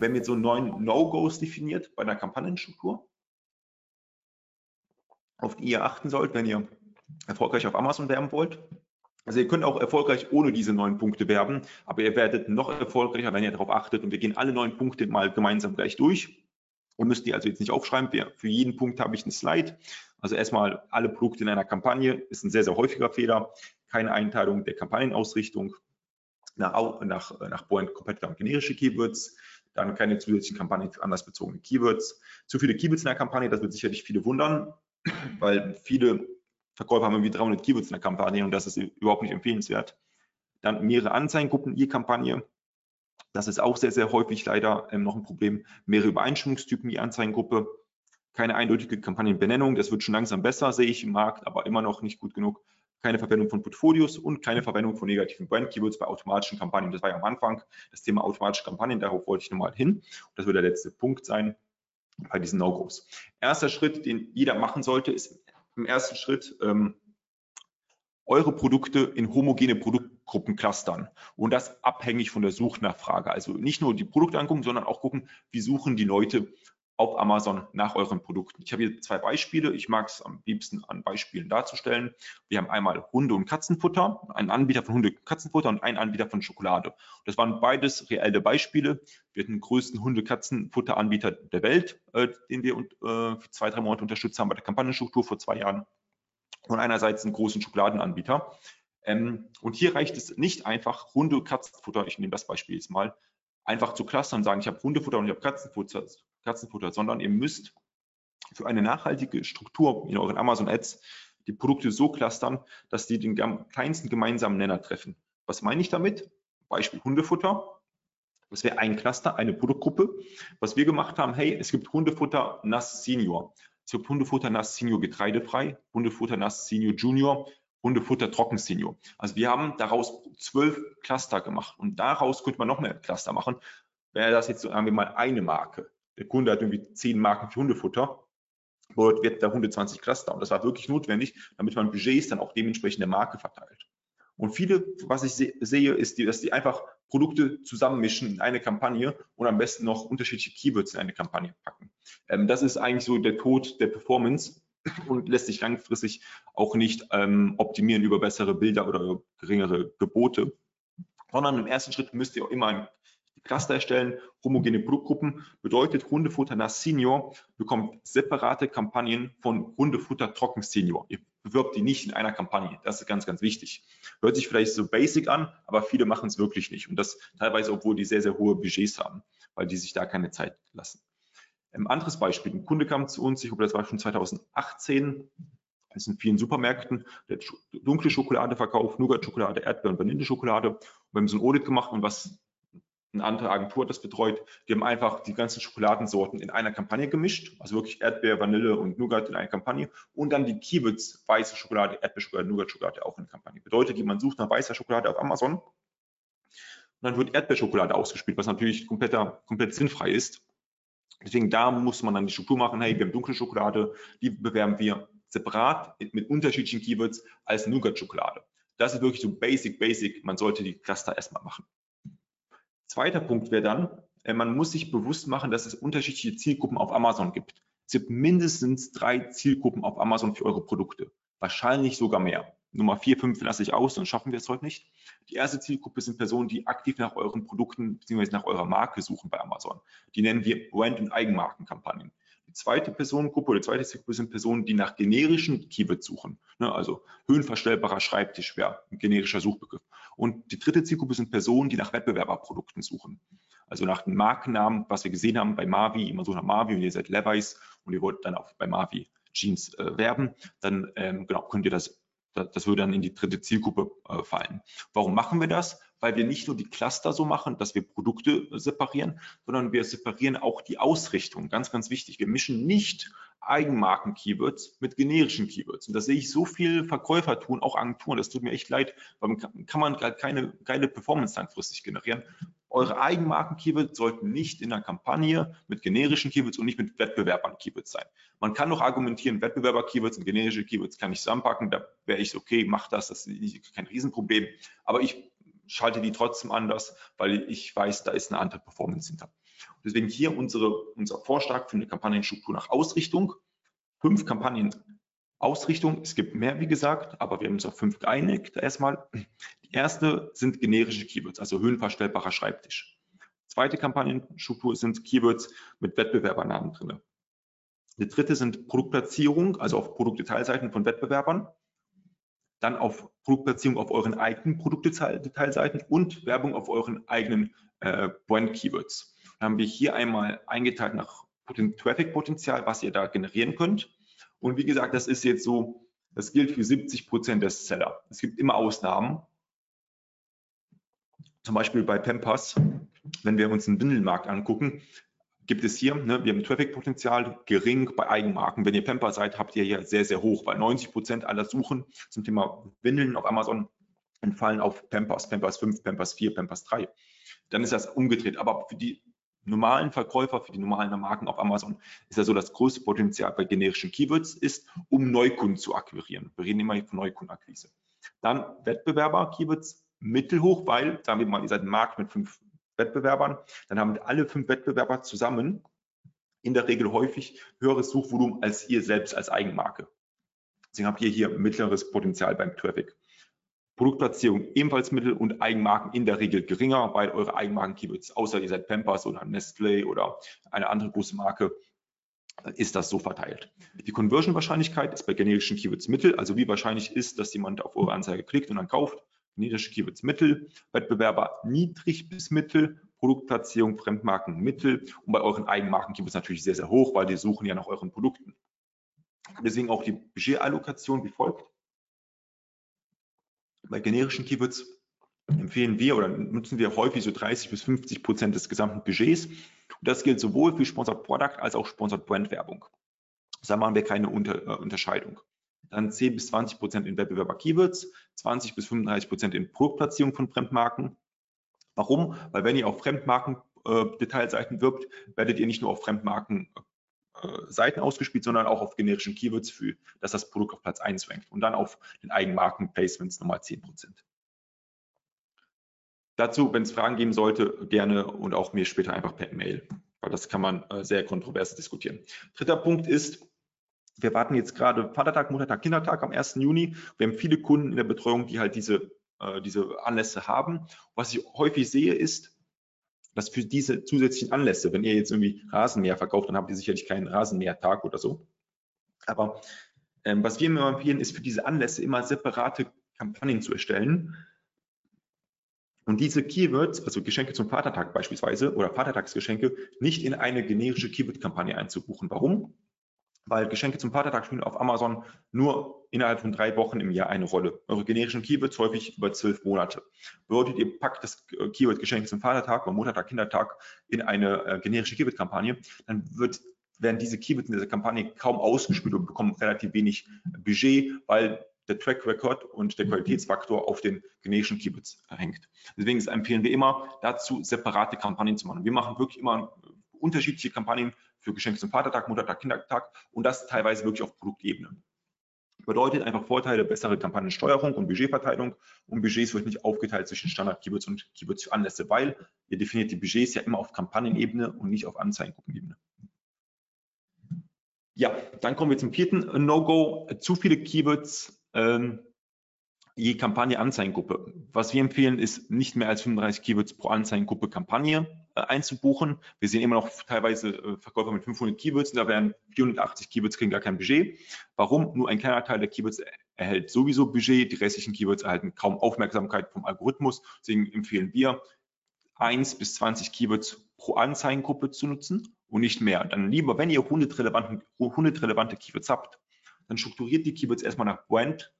Wenn ihr so neun No-Gos definiert bei einer Kampagnenstruktur, auf die ihr achten sollt, wenn ihr erfolgreich auf Amazon werben wollt, also ihr könnt auch erfolgreich ohne diese neun Punkte werben, aber ihr werdet noch erfolgreicher, wenn ihr darauf achtet. Und wir gehen alle neun Punkte mal gemeinsam gleich durch. Ihr müsst die also jetzt nicht aufschreiben. Für jeden Punkt habe ich einen Slide. Also erstmal alle Produkte in einer Kampagne ist ein sehr, sehr häufiger Fehler. Keine Einteilung der Kampagnenausrichtung nach, nach, nach Point und generische Keywords. Dann keine zusätzlichen Kampagnen für anlassbezogene Keywords. Zu viele Keywords in der Kampagne, das wird sicherlich viele wundern, weil viele Verkäufer haben irgendwie 300 Keywords in der Kampagne und das ist überhaupt nicht empfehlenswert. Dann mehrere Anzeigengruppen je Kampagne. Das ist auch sehr, sehr häufig leider ähm, noch ein Problem. Mehrere Übereinstimmungstypen je Anzeigengruppe. Keine eindeutige Kampagnenbenennung. Das wird schon langsam besser, sehe ich im Markt, aber immer noch nicht gut genug. Keine Verwendung von Portfolios und keine Verwendung von negativen Brand-Keywords bei automatischen Kampagnen. Das war ja am Anfang das Thema automatische Kampagnen. Darauf wollte ich nochmal hin. Das wird der letzte Punkt sein bei diesen No-Gos. Erster Schritt, den jeder machen sollte, ist im ersten Schritt ähm, eure Produkte in homogene Produktgruppen clustern und das abhängig von der Suchnachfrage. Also nicht nur die Produkte angucken, sondern auch gucken, wie suchen die Leute auf Amazon nach euren Produkten. Ich habe hier zwei Beispiele. Ich mag es am liebsten an Beispielen darzustellen. Wir haben einmal Hunde- und Katzenfutter, einen Anbieter von Hunde- und Katzenfutter und einen Anbieter von Schokolade. Das waren beides reelle Beispiele. Wir hatten den größten Hunde-Katzenfutter-Anbieter der Welt, äh, den wir äh, für zwei, drei Monate unterstützt haben bei der Kampagnenstruktur vor zwei Jahren. Und einerseits einen großen Schokoladenanbieter. Ähm, und hier reicht es nicht einfach, Hunde- und Katzenfutter, ich nehme das Beispiel jetzt mal, einfach zu clustern und sagen, ich habe Hundefutter und ich habe Katzenfutter, Katzenfutter, sondern ihr müsst für eine nachhaltige Struktur in euren Amazon Ads die Produkte so clustern, dass die den kleinsten gemeinsamen Nenner treffen. Was meine ich damit? Beispiel Hundefutter. Das wäre ein Cluster, eine Produktgruppe. Was wir gemacht haben, hey, es gibt Hundefutter Nass Senior. Es gibt Hundefutter Nass Senior getreidefrei, Hundefutter Nass Senior Junior, Hundefutter Trocken Senior. Also wir haben daraus zwölf Cluster gemacht und daraus könnte man noch mehr Cluster machen. Wäre das jetzt, sagen wir mal, eine Marke der Kunde hat irgendwie zehn Marken für Hundefutter, wird da 120 Cluster. Und das war wirklich notwendig, damit man Budgets dann auch dementsprechend der Marke verteilt. Und viele, was ich se sehe, ist, dass die einfach Produkte zusammenmischen in eine Kampagne und am besten noch unterschiedliche Keywords in eine Kampagne packen. Ähm, das ist eigentlich so der Tod der Performance und lässt sich langfristig auch nicht ähm, optimieren über bessere Bilder oder geringere Gebote, sondern im ersten Schritt müsst ihr auch immer ein Cluster erstellen, homogene Produktgruppen, bedeutet Hundefutter nach Senior bekommt separate Kampagnen von Hundefutter Trocken Senior. Ihr bewirbt die nicht in einer Kampagne. Das ist ganz, ganz wichtig. Hört sich vielleicht so basic an, aber viele machen es wirklich nicht. Und das teilweise, obwohl die sehr, sehr hohe Budgets haben, weil die sich da keine Zeit lassen. Ein anderes Beispiel, ein Kunde kam zu uns, ich glaube, das war schon 2018, das ist in vielen Supermärkten, der dunkle Schokolade verkauft, Nougat-Schokolade, Erdbeer- und Vanilleschokolade. Wir haben so ein Audit gemacht und was eine andere Agentur hat das betreut, die haben einfach die ganzen Schokoladensorten in einer Kampagne gemischt, also wirklich Erdbeer, Vanille und Nougat in einer Kampagne und dann die Keywords weiße Schokolade, Erdbeerschokolade, Nougat-Schokolade auch in der Kampagne. Bedeutet, jemand sucht nach weißer Schokolade auf Amazon und dann wird Erdbeerschokolade ausgespielt, was natürlich kompletter, komplett sinnfrei ist. Deswegen da muss man dann die Struktur machen, hey, wir haben dunkle Schokolade, die bewerben wir separat mit unterschiedlichen Keywords als Nougat-Schokolade. Das ist wirklich so basic, basic. Man sollte die Cluster erstmal machen. Zweiter Punkt wäre dann, äh, man muss sich bewusst machen, dass es unterschiedliche Zielgruppen auf Amazon gibt. Es gibt mindestens drei Zielgruppen auf Amazon für eure Produkte. Wahrscheinlich sogar mehr. Nummer vier, fünf lasse ich aus, sonst schaffen wir es heute nicht. Die erste Zielgruppe sind Personen, die aktiv nach euren Produkten bzw. nach eurer Marke suchen bei Amazon. Die nennen wir Brand- und Eigenmarkenkampagnen. Die zweite Personengruppe oder die zweite Zielgruppe sind Personen, die nach generischen Keywords suchen. Ne, also höhenverstellbarer Schreibtisch wäre ein generischer Suchbegriff. Und die dritte Zielgruppe sind Personen, die nach Wettbewerberprodukten suchen. Also nach dem Markennamen, was wir gesehen haben bei Mavi, immer so nach Mavi und ihr seid Levi's und ihr wollt dann auch bei Mavi Jeans äh, werben, dann ähm, genau, könnt ihr das das würde dann in die dritte Zielgruppe äh, fallen. Warum machen wir das? Weil wir nicht nur die Cluster so machen, dass wir Produkte separieren, sondern wir separieren auch die Ausrichtung. Ganz, ganz wichtig. Wir mischen nicht Eigenmarken-Keywords mit generischen Keywords. Und das sehe ich so viel Verkäufer tun, auch Agenturen. Das tut mir echt leid, weil kann man keine geile Performance langfristig generieren. Eure Eigenmarken-Keywords sollten nicht in der Kampagne mit generischen Keywords und nicht mit Wettbewerbern-Keywords sein. Man kann noch argumentieren, Wettbewerber-Keywords und generische Keywords kann ich zusammenpacken. Da wäre ich okay, mach das, das ist kein Riesenproblem. Aber ich schalte die trotzdem anders, weil ich weiß, da ist eine andere Performance hinter. Deswegen hier unsere, unser Vorschlag für eine Kampagnenstruktur nach Ausrichtung. Fünf Kampagnen Ausrichtung. Es gibt mehr, wie gesagt, aber wir haben uns auf fünf geeinigt erstmal. Die erste sind generische Keywords, also höhenverstellbarer Schreibtisch. Zweite Kampagnenstruktur sind Keywords mit Wettbewerbernamen drin. Die dritte sind Produktplatzierung, also auf Produktdetailseiten von Wettbewerbern. Dann auf Produktplatzierung auf euren eigenen Produktdetailseiten und Werbung auf euren eigenen äh, Brand-Keywords. Dann haben wir hier einmal eingeteilt nach Traffic-Potenzial, was ihr da generieren könnt. Und wie gesagt, das ist jetzt so, das gilt für 70 Prozent der Seller. Es gibt immer Ausnahmen. Zum Beispiel bei Pampers, wenn wir uns den Windelmarkt angucken, gibt es hier, ne, wir haben Traffic-Potenzial gering bei Eigenmarken. Wenn ihr Pampers seid, habt ihr hier sehr, sehr hoch, weil 90 Prozent aller Suchen zum Thema Windeln auf Amazon entfallen auf Pampers, Pampers 5, Pampers 4, Pampers 3. Dann ist das umgedreht. Aber für die normalen Verkäufer, für die normalen Marken auf Amazon ist ja so, das größte Potenzial bei generischen Keywords ist, um Neukunden zu akquirieren. Wir reden immer von Neukundenakquise. Dann Wettbewerber-Keywords mittelhoch, weil, sagen wir mal, ihr seid ein Markt mit fünf Wettbewerbern, dann haben alle fünf Wettbewerber zusammen in der Regel häufig höheres Suchvolumen als ihr selbst als Eigenmarke. Deswegen habt ihr hier mittleres Potenzial beim Traffic. Produktplatzierung ebenfalls mittel und Eigenmarken in der Regel geringer, weil eure Eigenmarken-Keywords, außer ihr seid Pampers oder Nestlé oder eine andere große Marke, ist das so verteilt. Die Conversion-Wahrscheinlichkeit ist bei generischen Keywords mittel, also wie wahrscheinlich ist, dass jemand auf eure Anzeige klickt und dann kauft. Generische Keywords mittel, Wettbewerber niedrig bis mittel, Produktplatzierung, Fremdmarken mittel und bei euren Eigenmarken-Keywords natürlich sehr, sehr hoch, weil die suchen ja nach euren Produkten. Deswegen auch die Budgetallokation wie folgt. Bei generischen Keywords empfehlen wir oder nutzen wir häufig so 30 bis 50 Prozent des gesamten Budgets. Und das gilt sowohl für Sponsored Product als auch Sponsored Brand Werbung. Da machen wir keine Unter, äh, Unterscheidung. Dann 10 bis 20 Prozent in Wettbewerber Keywords, 20 bis 35 Prozent in Produktplatzierung von Fremdmarken. Warum? Weil wenn ihr auf Fremdmarken äh, Detailseiten wirbt, werdet ihr nicht nur auf Fremdmarken äh, Seiten ausgespielt, sondern auch auf generischen Keywords, für dass das Produkt auf Platz 1 rankt und dann auf den Eigenmarken-Placements nochmal 10 Prozent. dazu, wenn es Fragen geben sollte, gerne und auch mir später einfach per Mail, weil das kann man äh, sehr kontrovers diskutieren. Dritter Punkt ist, wir warten jetzt gerade Vatertag, Muttertag, Kindertag am 1. Juni. Wir haben viele Kunden in der Betreuung, die halt diese, äh, diese Anlässe haben. Was ich häufig sehe, ist, dass für diese zusätzlichen Anlässe, wenn ihr jetzt irgendwie Rasenmäher verkauft, dann habt ihr sicherlich keinen Rasenmähertag oder so. Aber ähm, was wir immer empfehlen, ist für diese Anlässe immer separate Kampagnen zu erstellen. Und diese Keywords, also Geschenke zum Vatertag beispielsweise oder Vatertagsgeschenke, nicht in eine generische Keyword-Kampagne einzubuchen. Warum? Weil Geschenke zum Vatertag spielen auf Amazon nur innerhalb von drei Wochen im Jahr eine Rolle. Eure generischen Keywords häufig über zwölf Monate. Bedeutet, ihr packt das Keyword Geschenke zum Vatertag oder Muttertag, Kindertag in eine äh, generische Keyword-Kampagne, dann wird werden diese Keywords in dieser Kampagne kaum ausgespielt und bekommen relativ wenig Budget, weil der Track Record und der Qualitätsfaktor auf den generischen Keywords hängt. Deswegen empfehlen wir immer dazu, separate Kampagnen zu machen. Wir machen wirklich immer unterschiedliche Kampagnen für Geschenke zum Vatertag, Muttertag, Kindertag und das teilweise wirklich auf Produktebene. Bedeutet einfach Vorteile, bessere Kampagnensteuerung und Budgetverteilung und Budgets wird nicht aufgeteilt zwischen Standard-Keywords und Keywords für Anlässe, weil ihr definiert die Budgets ja immer auf Kampagnenebene und nicht auf Anzeigengruppenebene. Ja, dann kommen wir zum vierten No-Go. Zu viele Keywords ähm, je Kampagne Anzeigengruppe. Was wir empfehlen, ist nicht mehr als 35 Keywords pro Anzeigengruppe Kampagne äh, einzubuchen. Wir sehen immer noch teilweise äh, Verkäufer mit 500 Keywords, da werden 480 Keywords kriegen gar kein Budget. Warum? Nur ein kleiner Teil der Keywords erhält sowieso Budget, die restlichen Keywords erhalten kaum Aufmerksamkeit vom Algorithmus. Deswegen empfehlen wir, 1 bis 20 Keywords pro Anzeigengruppe zu nutzen und nicht mehr. Dann lieber, wenn ihr 100 relevante, 100 relevante Keywords habt, dann strukturiert die Keywords erstmal nach Brand,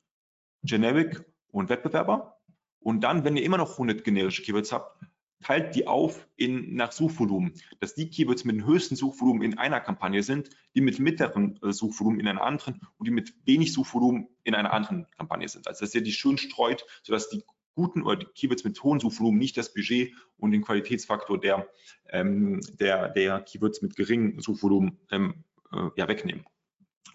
Generic und Wettbewerber. Und dann, wenn ihr immer noch 100 generische Keywords habt, teilt die auf in, nach Suchvolumen, dass die Keywords mit dem höchsten Suchvolumen in einer Kampagne sind, die mit mittlerem äh, Suchvolumen in einer anderen und die mit wenig Suchvolumen in einer anderen Kampagne sind. Also dass ihr die schön streut, sodass die guten oder die Keywords mit hohem Suchvolumen nicht das Budget und den Qualitätsfaktor der, ähm, der, der Keywords mit geringem Suchvolumen ähm, äh, ja, wegnehmen.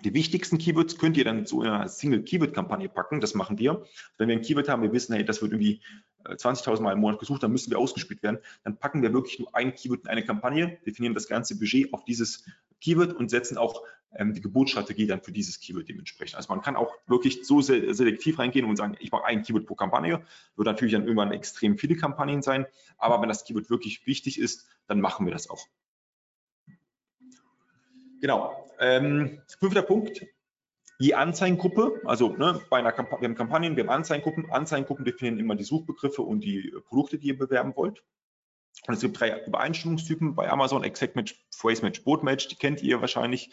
Die wichtigsten Keywords könnt ihr dann zu einer Single-Keyword-Kampagne packen. Das machen wir. Wenn wir ein Keyword haben, wir wissen, hey, das wird irgendwie 20.000 äh, Mal im Monat gesucht, dann müssen wir ausgespielt werden. Dann packen wir wirklich nur ein Keyword in eine Kampagne, definieren das ganze Budget auf dieses Keyword und setzen auch ähm, die Geburtsstrategie dann für dieses Keyword dementsprechend. Also man kann auch wirklich so selektiv reingehen und sagen, ich mache ein Keyword pro Kampagne. Wird natürlich dann irgendwann extrem viele Kampagnen sein. Aber wenn das Keyword wirklich wichtig ist, dann machen wir das auch. Genau. Ähm, fünfter Punkt. Je Anzeigengruppe, also ne, bei einer Kamp wir haben Kampagnen, wir haben Anzeigengruppen. Anzeigengruppen definieren immer die Suchbegriffe und die Produkte, die ihr bewerben wollt. Und es gibt drei Übereinstimmungstypen bei Amazon, Exact Match, Phrase Match, Boot Match, die kennt ihr wahrscheinlich.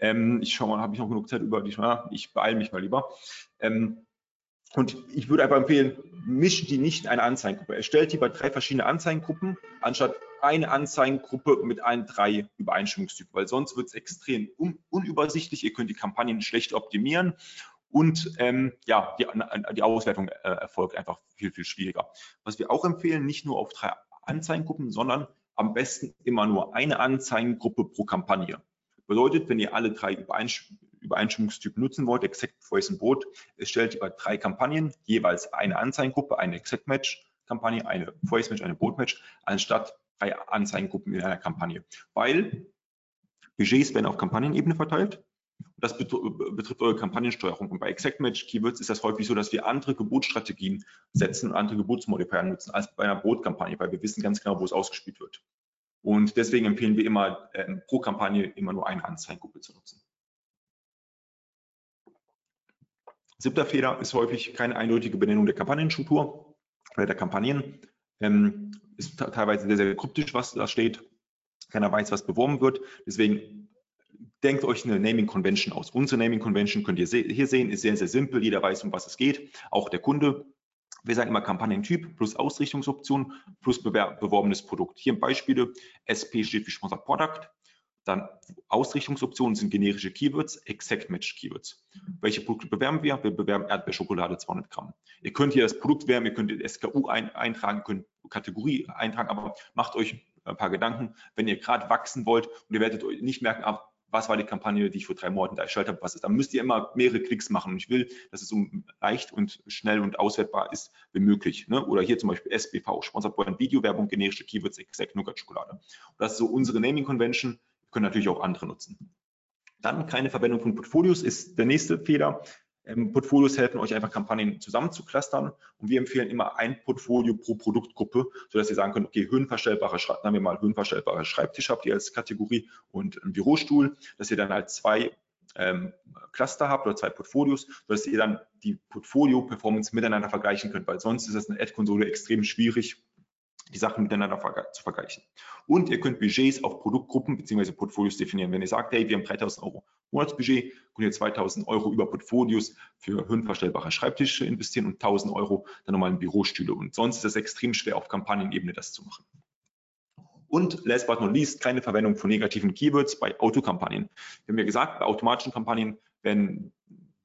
Ähm, ich schaue mal, habe ich noch genug Zeit über die, ich beeile mich mal lieber. Ähm, und ich würde einfach empfehlen, mischt die nicht in eine Anzeigengruppe. Erstellt die bei drei verschiedene Anzeigengruppen, anstatt eine Anzeigengruppe mit allen drei Übereinstimmungstypen, weil sonst wird es extrem un unübersichtlich. Ihr könnt die Kampagnen schlecht optimieren und ähm, ja, die, die Auswertung äh, erfolgt einfach viel, viel schwieriger. Was wir auch empfehlen, nicht nur auf drei Anzeigengruppen, sondern am besten immer nur eine Anzeigengruppe pro Kampagne. Bedeutet, wenn ihr alle drei Übereinstimmungstypen nutzen wollt, Exact Voice und Boot, erstellt bei drei Kampagnen jeweils eine Anzeigengruppe, eine Exact Match Kampagne, eine Voice Match, eine Boot Match, anstatt drei Anzeigengruppen in einer Kampagne, weil Budgets werden auf Kampagnenebene verteilt. Das betrifft eure Kampagnensteuerung. Und bei Exact Match Keywords ist das häufig so, dass wir andere Geburtsstrategien setzen und andere Geburtsmodifier nutzen als bei einer Bootkampagne, weil wir wissen ganz genau, wo es ausgespielt wird. Und deswegen empfehlen wir immer, äh, pro Kampagne immer nur eine Anzeigengruppe zu nutzen. Siebter Fehler ist häufig keine eindeutige Benennung der Kampagnenstruktur oder der Kampagnen. Ähm, ist teilweise sehr, sehr kryptisch, was da steht. Keiner weiß, was beworben wird. Deswegen denkt euch eine Naming Convention aus. Unsere Naming Convention könnt ihr hier sehen, ist sehr, sehr simpel. Jeder weiß, um was es geht. Auch der Kunde. Wir sagen immer Kampagnentyp plus Ausrichtungsoption plus beworbenes Produkt. Hier Beispiele. SP steht für Sponsor Product. Dann Ausrichtungsoptionen sind generische Keywords, Exact Match Keywords. Welche Produkte bewerben wir? Wir bewerben Erdbeerschokolade 200 Gramm. Ihr könnt hier das Produkt werben, ihr könnt SKU ein, eintragen, könnt Kategorie eintragen, aber macht euch ein paar Gedanken, wenn ihr gerade wachsen wollt und ihr werdet euch nicht merken, ab was war die Kampagne, die ich vor drei Monaten da erstellt habe, was ist. Dann müsst ihr immer mehrere Klicks machen. Und ich will, dass es so leicht und schnell und auswertbar ist wie möglich. Ne? Oder hier zum Beispiel SBV, Sponsored Brand Videowerbung, generische Keywords, Exact Nougat Schokolade. Und das ist so unsere Naming Convention. Wir können natürlich auch andere nutzen. Dann keine Verwendung von Portfolios ist der nächste Fehler. Ähm, Portfolios helfen euch einfach Kampagnen zusammen zu clustern und wir empfehlen immer ein Portfolio pro Produktgruppe, sodass ihr sagen könnt, okay, höhenverstellbare, sagen wir mal, höhenverstellbare Schreibtisch habt ihr als Kategorie und einen Bürostuhl, dass ihr dann halt zwei ähm, Cluster habt oder zwei Portfolios, sodass ihr dann die Portfolio-Performance miteinander vergleichen könnt, weil sonst ist das in der Ad-Konsole extrem schwierig, die Sachen miteinander zu vergleichen. Und ihr könnt Budgets auf Produktgruppen bzw. Portfolios definieren. Wenn ihr sagt, hey, wir haben 3000 Euro Monatsbudget, könnt ihr 2000 Euro über Portfolios für höhenverstellbare Schreibtische investieren und 1000 Euro dann nochmal in Bürostühle. Und sonst ist es extrem schwer, auf Kampagnenebene das zu machen. Und last but not least, keine Verwendung von negativen Keywords bei Autokampagnen. Wir haben ja gesagt, bei automatischen Kampagnen werden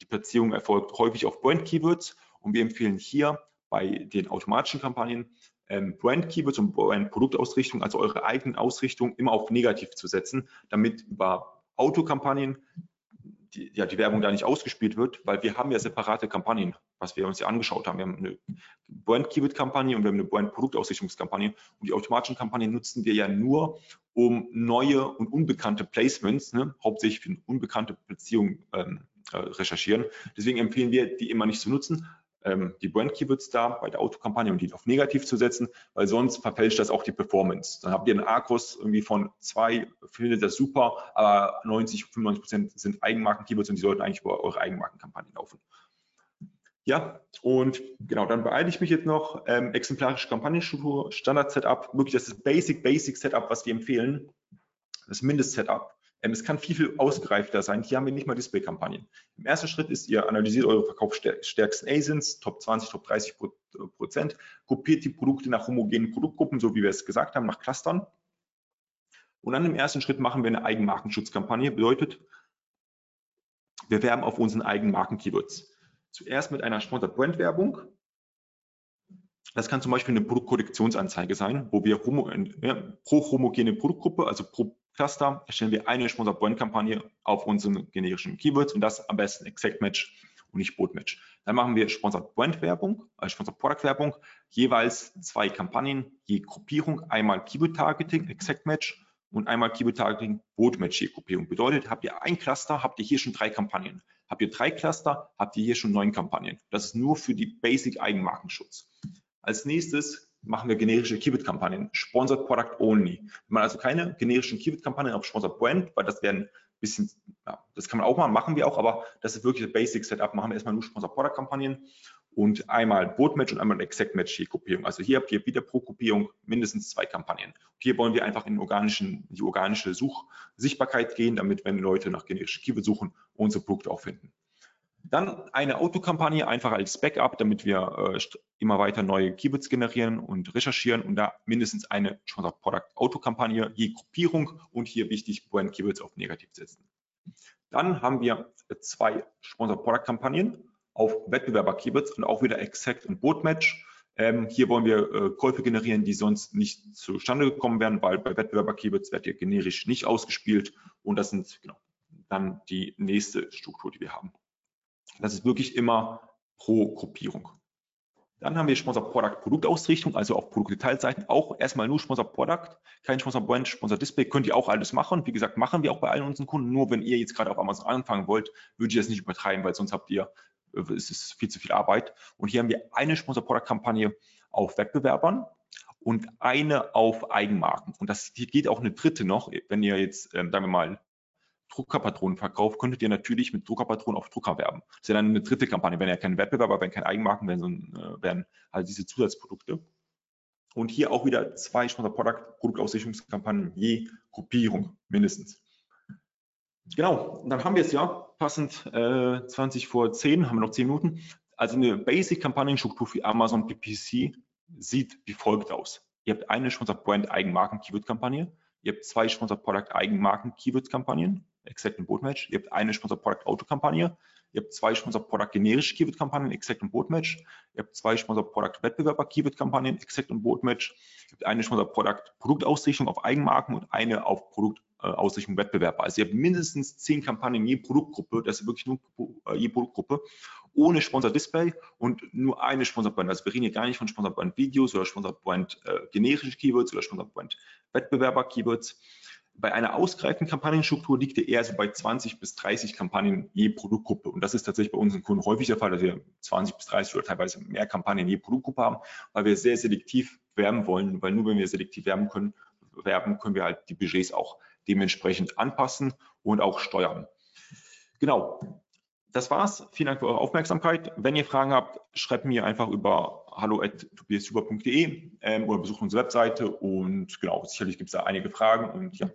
die Platzierung erfolgt häufig auf Brand-Keywords und wir empfehlen hier bei den automatischen Kampagnen ähm, Brand-Keywords und Brand-Produktausrichtung, also eure eigenen Ausrichtung, immer auf negativ zu setzen, damit über Autokampagnen die, ja, die Werbung da nicht ausgespielt wird, weil wir haben ja separate Kampagnen, was wir uns ja angeschaut haben. Wir haben eine Brand-Keyword-Kampagne und wir haben eine Brand-Produktausrichtungskampagne und die automatischen Kampagnen nutzen wir ja nur, um neue und unbekannte Placements, ne, hauptsächlich für unbekannte Beziehungen ähm, äh, recherchieren. Deswegen empfehlen wir, die immer nicht zu nutzen, ähm, die Brand-Keywords da bei der Autokampagne und die auf negativ zu setzen, weil sonst verfälscht das auch die Performance. Dann habt ihr einen Akkus irgendwie von zwei, findet das super, aber 90, 95 Prozent sind Eigenmarken-Keywords und die sollten eigentlich über eure Eigenmarkenkampagne laufen. Ja, und genau, dann beeile ich mich jetzt noch. Ähm, exemplarische Kampagnenstruktur, Standard-Setup, wirklich das ist Basic, Basic Setup, was wir empfehlen. Das Mindest-Setup. Ähm, es kann viel, viel ausgereifter sein. Hier haben wir nicht mal Display-Kampagnen. Im ersten Schritt ist, ihr analysiert eure verkaufsstärksten ASINs, Top 20, Top 30 Prozent, kopiert die Produkte nach homogenen Produktgruppen, so wie wir es gesagt haben, nach Clustern. Und dann im ersten Schritt machen wir eine Eigenmarkenschutzkampagne. Bedeutet, wir werben auf unseren eigenen Marken-Keywords. Zuerst mit einer Sponsored Brand Werbung. Das kann zum Beispiel eine Produktkollektionsanzeige sein, wo wir homo, äh, pro homogene Produktgruppe, also pro Cluster erstellen wir eine Sponsor Point Kampagne auf unseren generischen Keywords und das am besten Exact Match und nicht Boot Match. Dann machen wir Sponsor Point Werbung, also Sponsor Product Werbung, jeweils zwei Kampagnen, je Gruppierung, einmal Keyword Targeting, Exact Match und einmal Keyword Targeting, Boot Match je Gruppierung. Bedeutet, habt ihr ein Cluster, habt ihr hier schon drei Kampagnen. Habt ihr drei Cluster, habt ihr hier schon neun Kampagnen. Das ist nur für die Basic Eigenmarkenschutz. Als nächstes machen wir generische Keyword-Kampagnen, Sponsored Product Only. Wir machen also keine generischen Keyword-Kampagnen auf Sponsored Brand, weil das werden ein bisschen, ja, das kann man auch machen, machen wir auch, aber das ist wirklich das Basic Setup. Machen wir erstmal nur Sponsored Product Kampagnen und einmal Boot Match und einmal Exact Match je Gruppierung. Also hier habt ihr wieder pro Gruppierung mindestens zwei Kampagnen. Und hier wollen wir einfach in organischen, die organische Suchsichtbarkeit gehen, damit wenn Leute nach generischen Keyword suchen, unsere Produkte auch finden. Dann eine Autokampagne einfach als Backup, damit wir äh, immer weiter neue Keywords generieren und recherchieren und da mindestens eine Sponsor Product Autokampagne je Gruppierung und hier wichtig Brand Keywords auf negativ setzen. Dann haben wir zwei Sponsor Product Kampagnen auf Wettbewerber Keywords und auch wieder Exact und Boot Match. Ähm, hier wollen wir äh, Käufe generieren, die sonst nicht zustande gekommen wären, weil bei Wettbewerber Keywords wird hier generisch nicht ausgespielt und das sind genau dann die nächste Struktur, die wir haben. Das ist wirklich immer pro Gruppierung. Dann haben wir Sponsor Product Produktausrichtung, also auf Produktdetailseiten auch erstmal nur Sponsor Product, kein Sponsor Brand, Sponsor Display, könnt ihr auch alles machen. Wie gesagt, machen wir auch bei allen unseren Kunden. Nur wenn ihr jetzt gerade auf Amazon anfangen wollt, würde ich das nicht übertreiben, weil sonst habt ihr, äh, es ist viel zu viel Arbeit. Und hier haben wir eine Sponsor Product Kampagne auf Wettbewerbern und eine auf Eigenmarken. Und das hier geht auch eine dritte noch, wenn ihr jetzt, ähm, sagen wir mal, Druckerpatronen verkauft, könntet ihr natürlich mit Druckerpatronen auf Drucker werben. Das ist ja dann eine dritte Kampagne, wenn ja kein Wettbewerber, wenn kein Eigenmarken, wenn so, äh, werden halt diese Zusatzprodukte. Und hier auch wieder zwei Sponsor Product Produktausrichtungskampagnen je Gruppierung mindestens. Genau, und dann haben wir es ja passend äh, 20 vor 10, haben wir noch 10 Minuten. Also eine Basic-Kampagnenstruktur für Amazon PPC sieht wie folgt aus. Ihr habt eine Sponsor Brand Eigenmarken Keyword Kampagne, ihr habt zwei Sponsor Product Eigenmarken Keyword Kampagnen, Exact und Bootmatch. Ihr habt eine Sponsor Product Auto Kampagne. Ihr habt zwei Sponsor Product generische Keyword Kampagnen, Exact und Bootmatch. Ihr habt zwei Sponsor Product Wettbewerber Keyword Kampagnen, Exact und Bootmatch. Ihr habt eine Sponsor Product Produktausrichtung auf Eigenmarken und eine auf Produkt äh, Ausrichtung Wettbewerb. Also ihr habt mindestens zehn Kampagnen je Produktgruppe, das ist wirklich nur äh, je Produktgruppe, ohne Sponsor Display und nur eine Sponsor Brand. Also wir reden hier gar nicht von Sponsor Brand Videos oder Sponsor Brand äh, generische Keywords oder Sponsor Brand Wettbewerber Keywords. Bei einer ausgereiften Kampagnenstruktur liegt er eher so bei 20 bis 30 Kampagnen je Produktgruppe. Und das ist tatsächlich bei unseren Kunden häufig der Fall, dass wir 20 bis 30 oder teilweise mehr Kampagnen je Produktgruppe haben, weil wir sehr selektiv werben wollen, weil nur wenn wir selektiv werben können, werben, können wir halt die Budgets auch dementsprechend anpassen und auch steuern. Genau, das war's. Vielen Dank für eure Aufmerksamkeit. Wenn ihr Fragen habt, schreibt mir einfach über hallo.tobiashuber.de ähm, oder besucht unsere Webseite und genau, sicherlich gibt es da einige Fragen und ja,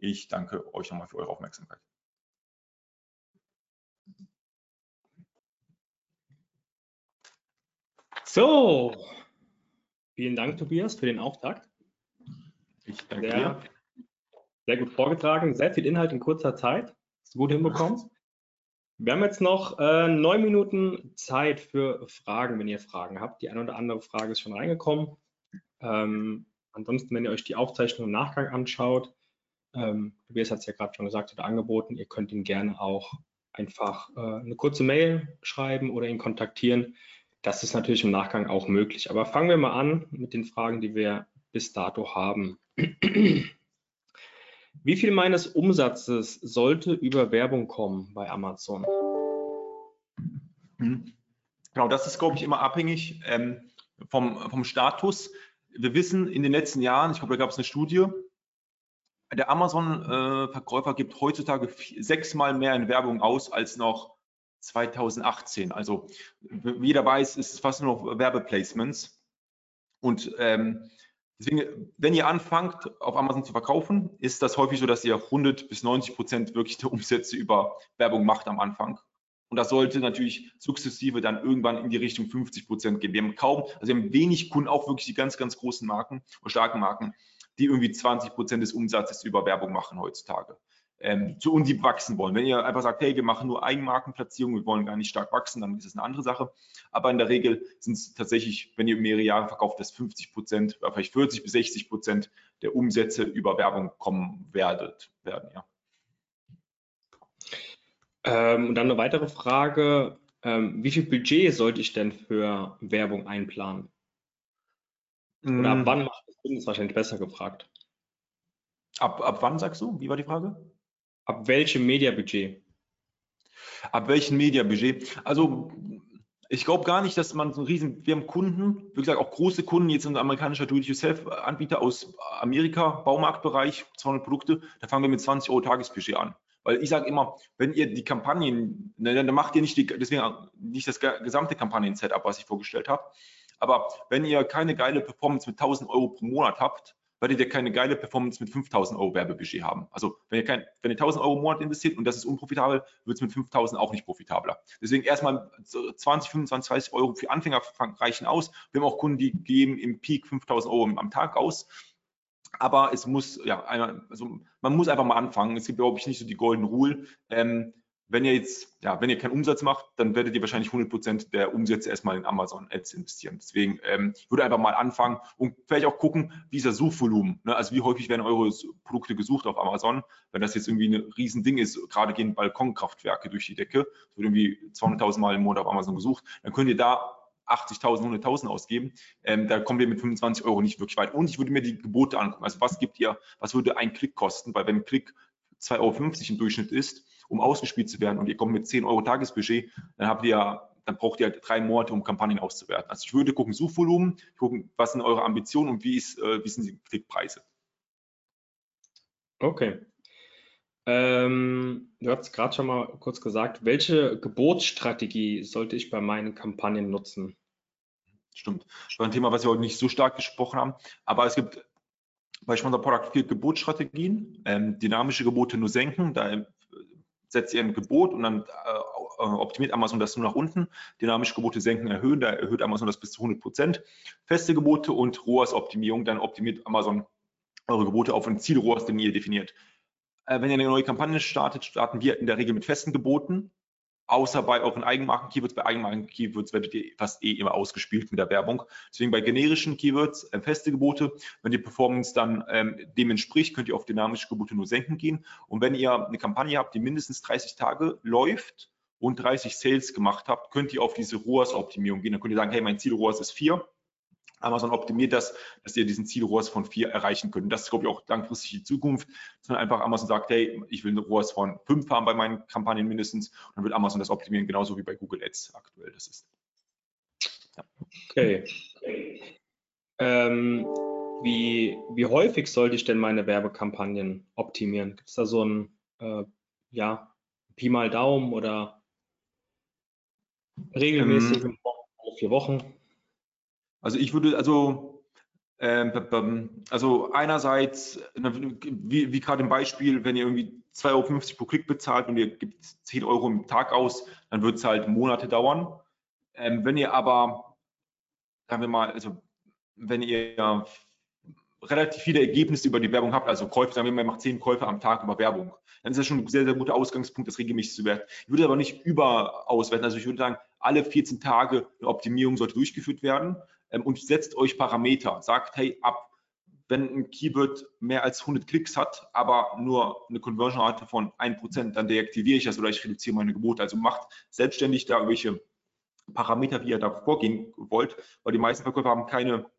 ich danke euch nochmal für eure Aufmerksamkeit. So, vielen Dank, Tobias, für den Auftakt. Ich danke sehr, dir. Sehr gut vorgetragen, sehr viel Inhalt in kurzer Zeit. Hast du gut hinbekommen. Wir haben jetzt noch äh, neun Minuten Zeit für Fragen, wenn ihr Fragen habt. Die eine oder andere Frage ist schon reingekommen. Ähm, ansonsten, wenn ihr euch die Aufzeichnung im Nachgang anschaut, ähm, Tobias hat es ja gerade schon gesagt oder angeboten, ihr könnt ihm gerne auch einfach äh, eine kurze Mail schreiben oder ihn kontaktieren. Das ist natürlich im Nachgang auch möglich. Aber fangen wir mal an mit den Fragen, die wir bis dato haben. Wie viel meines Umsatzes sollte über Werbung kommen bei Amazon? Mhm. Genau, das ist, glaube ich, immer abhängig ähm, vom, vom Status. Wir wissen in den letzten Jahren, ich glaube, da gab es eine Studie, der Amazon-Verkäufer gibt heutzutage sechsmal mehr in Werbung aus als noch 2018. Also wie jeder weiß, ist es fast nur noch Werbeplacements. Und ähm, deswegen, wenn ihr anfangt, auf Amazon zu verkaufen, ist das häufig so, dass ihr 100 bis 90 Prozent wirklich der Umsätze über Werbung macht am Anfang. Und das sollte natürlich sukzessive dann irgendwann in die Richtung 50 Prozent gehen. Wir haben kaum, also wir haben wenig Kunden, auch wirklich die ganz, ganz großen Marken und starken Marken, die irgendwie 20 Prozent des Umsatzes über Werbung machen heutzutage. Ähm, zu und die wachsen wollen. Wenn ihr einfach sagt, hey, wir machen nur Eigenmarkenplatzierung, wir wollen gar nicht stark wachsen, dann ist es eine andere Sache. Aber in der Regel sind es tatsächlich, wenn ihr mehrere Jahre verkauft, dass 50 Prozent, vielleicht 40 bis 60 Prozent der Umsätze über Werbung kommen werdet, werden. Ja. Ähm, und dann eine weitere Frage. Ähm, wie viel Budget sollte ich denn für Werbung einplanen? Oder ab Mm, wann macht es Sinn, ist wahrscheinlich besser gefragt. Ab, ab wann sagst du? Wie war die Frage? Ab welchem Mediabudget? Ab welchem Mediabudget? Also ich glaube gar nicht, dass man so einen riesen, wir haben Kunden, wie gesagt, auch große Kunden, jetzt ein amerikanischer Do-it-yourself-Anbieter aus Amerika, Baumarktbereich, 200 Produkte, da fangen wir mit 20 Euro Tagesbudget an. Weil ich sage immer, wenn ihr die Kampagnen, ne, dann macht ihr nicht die, deswegen nicht das gesamte Kampagnen-Setup, was ich vorgestellt habe. Aber wenn ihr keine geile Performance mit 1000 Euro pro Monat habt, werdet ihr keine geile Performance mit 5000 Euro Werbebudget haben. Also wenn ihr, kein, wenn ihr 1000 Euro im Monat investiert und das ist unprofitabel, wird es mit 5000 auch nicht profitabler. Deswegen erstmal 20, 25, 30 Euro für Anfänger reichen aus. Wir haben auch Kunden, die geben im Peak 5000 Euro am Tag aus. Aber es muss, ja, also man muss einfach mal anfangen. Es gibt, glaube ich, nicht so die Golden Rule. Ähm, wenn ihr jetzt, ja, wenn ihr keinen Umsatz macht, dann werdet ihr wahrscheinlich 100 Prozent der Umsätze erstmal in Amazon Ads investieren. Deswegen ähm, ich würde einfach mal anfangen und vielleicht auch gucken, wie ist das Suchvolumen. Ne? Also wie häufig werden eure Produkte gesucht auf Amazon? Wenn das jetzt irgendwie ein Riesending ist, gerade gehen Balkonkraftwerke durch die Decke, es wird irgendwie 200.000 Mal im Monat auf Amazon gesucht, dann könnt ihr da 80.000, 100.000 ausgeben. Ähm, da kommen wir mit 25 Euro nicht wirklich weit. Und ich würde mir die Gebote angucken. Also was gibt ihr, was würde ein Klick kosten? Weil wenn ein Klick 2,50 Euro im Durchschnitt ist, um ausgespielt zu werden und ihr kommt mit 10 Euro Tagesbudget, dann habt ihr dann braucht ihr halt drei Monate, um Kampagnen auszuwerten. Also ich würde gucken Suchvolumen, gucken, was sind eure Ambitionen und wie, ist, äh, wie sind die Klickpreise. Okay. Ähm, du hast gerade schon mal kurz gesagt, welche Gebotsstrategie sollte ich bei meinen Kampagnen nutzen? Stimmt. Das war ein Thema, was wir heute nicht so stark gesprochen haben, aber es gibt bei Sponsor Product vier Gebotsstrategien. Ähm, dynamische Gebote nur senken, da setzt ihr ein Gebot und dann äh, optimiert Amazon das nur nach unten. Dynamische Gebote senken, erhöhen, da erhöht Amazon das bis zu 100 Prozent. Feste Gebote und ROAS-Optimierung, dann optimiert Amazon eure Gebote auf ein Ziel ROAS, den ihr definiert. Äh, wenn ihr eine neue Kampagne startet, starten wir in der Regel mit festen Geboten. Außer bei euren Eigenmarken-Keywords. Bei Eigenmarken-Keywords werdet ihr fast eh immer ausgespielt mit der Werbung. Deswegen bei generischen Keywords äh, feste Gebote. Wenn die Performance dann ähm, dem entspricht, könnt ihr auf dynamische Gebote nur senken gehen. Und wenn ihr eine Kampagne habt, die mindestens 30 Tage läuft und 30 Sales gemacht habt, könnt ihr auf diese ROAS-Optimierung gehen. Dann könnt ihr sagen, hey, mein Ziel ROAS ist 4 Amazon optimiert das, dass ihr diesen Ziel ROAS von 4 erreichen könnt. Und das ist, glaube ich, auch langfristig die Zukunft, sondern einfach Amazon sagt, hey, ich will eine ROAS von 5 haben bei meinen Kampagnen mindestens. Und dann wird Amazon das optimieren, genauso wie bei Google Ads aktuell das ist. Ja. Okay. Ähm, wie, wie häufig sollte ich denn meine Werbekampagnen optimieren? Gibt es da so ein, äh, ja, Pi mal Daumen oder regelmäßig ähm, alle vier Wochen? Also ich würde, also, äh, also einerseits, wie, wie gerade im Beispiel, wenn ihr irgendwie 2,50 Euro pro Klick bezahlt und ihr gibt 10 Euro im Tag aus, dann wird es halt Monate dauern. Ähm, wenn ihr aber, sagen wir mal, also wenn ihr relativ viele Ergebnisse über die Werbung habt, also Käufe, sagen wir mal, macht 10 Käufe am Tag über Werbung, dann ist das schon ein sehr, sehr guter Ausgangspunkt, das regelmäßig zu werten. Ich würde aber nicht überauswerten, also ich würde sagen, alle 14 Tage eine Optimierung sollte durchgeführt werden ähm, und setzt euch Parameter. Sagt, hey, ab wenn ein Keyword mehr als 100 Klicks hat, aber nur eine Conversion-Rate von 1%, dann deaktiviere ich das oder ich reduziere meine Gebote. Also macht selbstständig da irgendwelche Parameter, wie ihr da vorgehen wollt, weil die meisten Verkäufer haben keine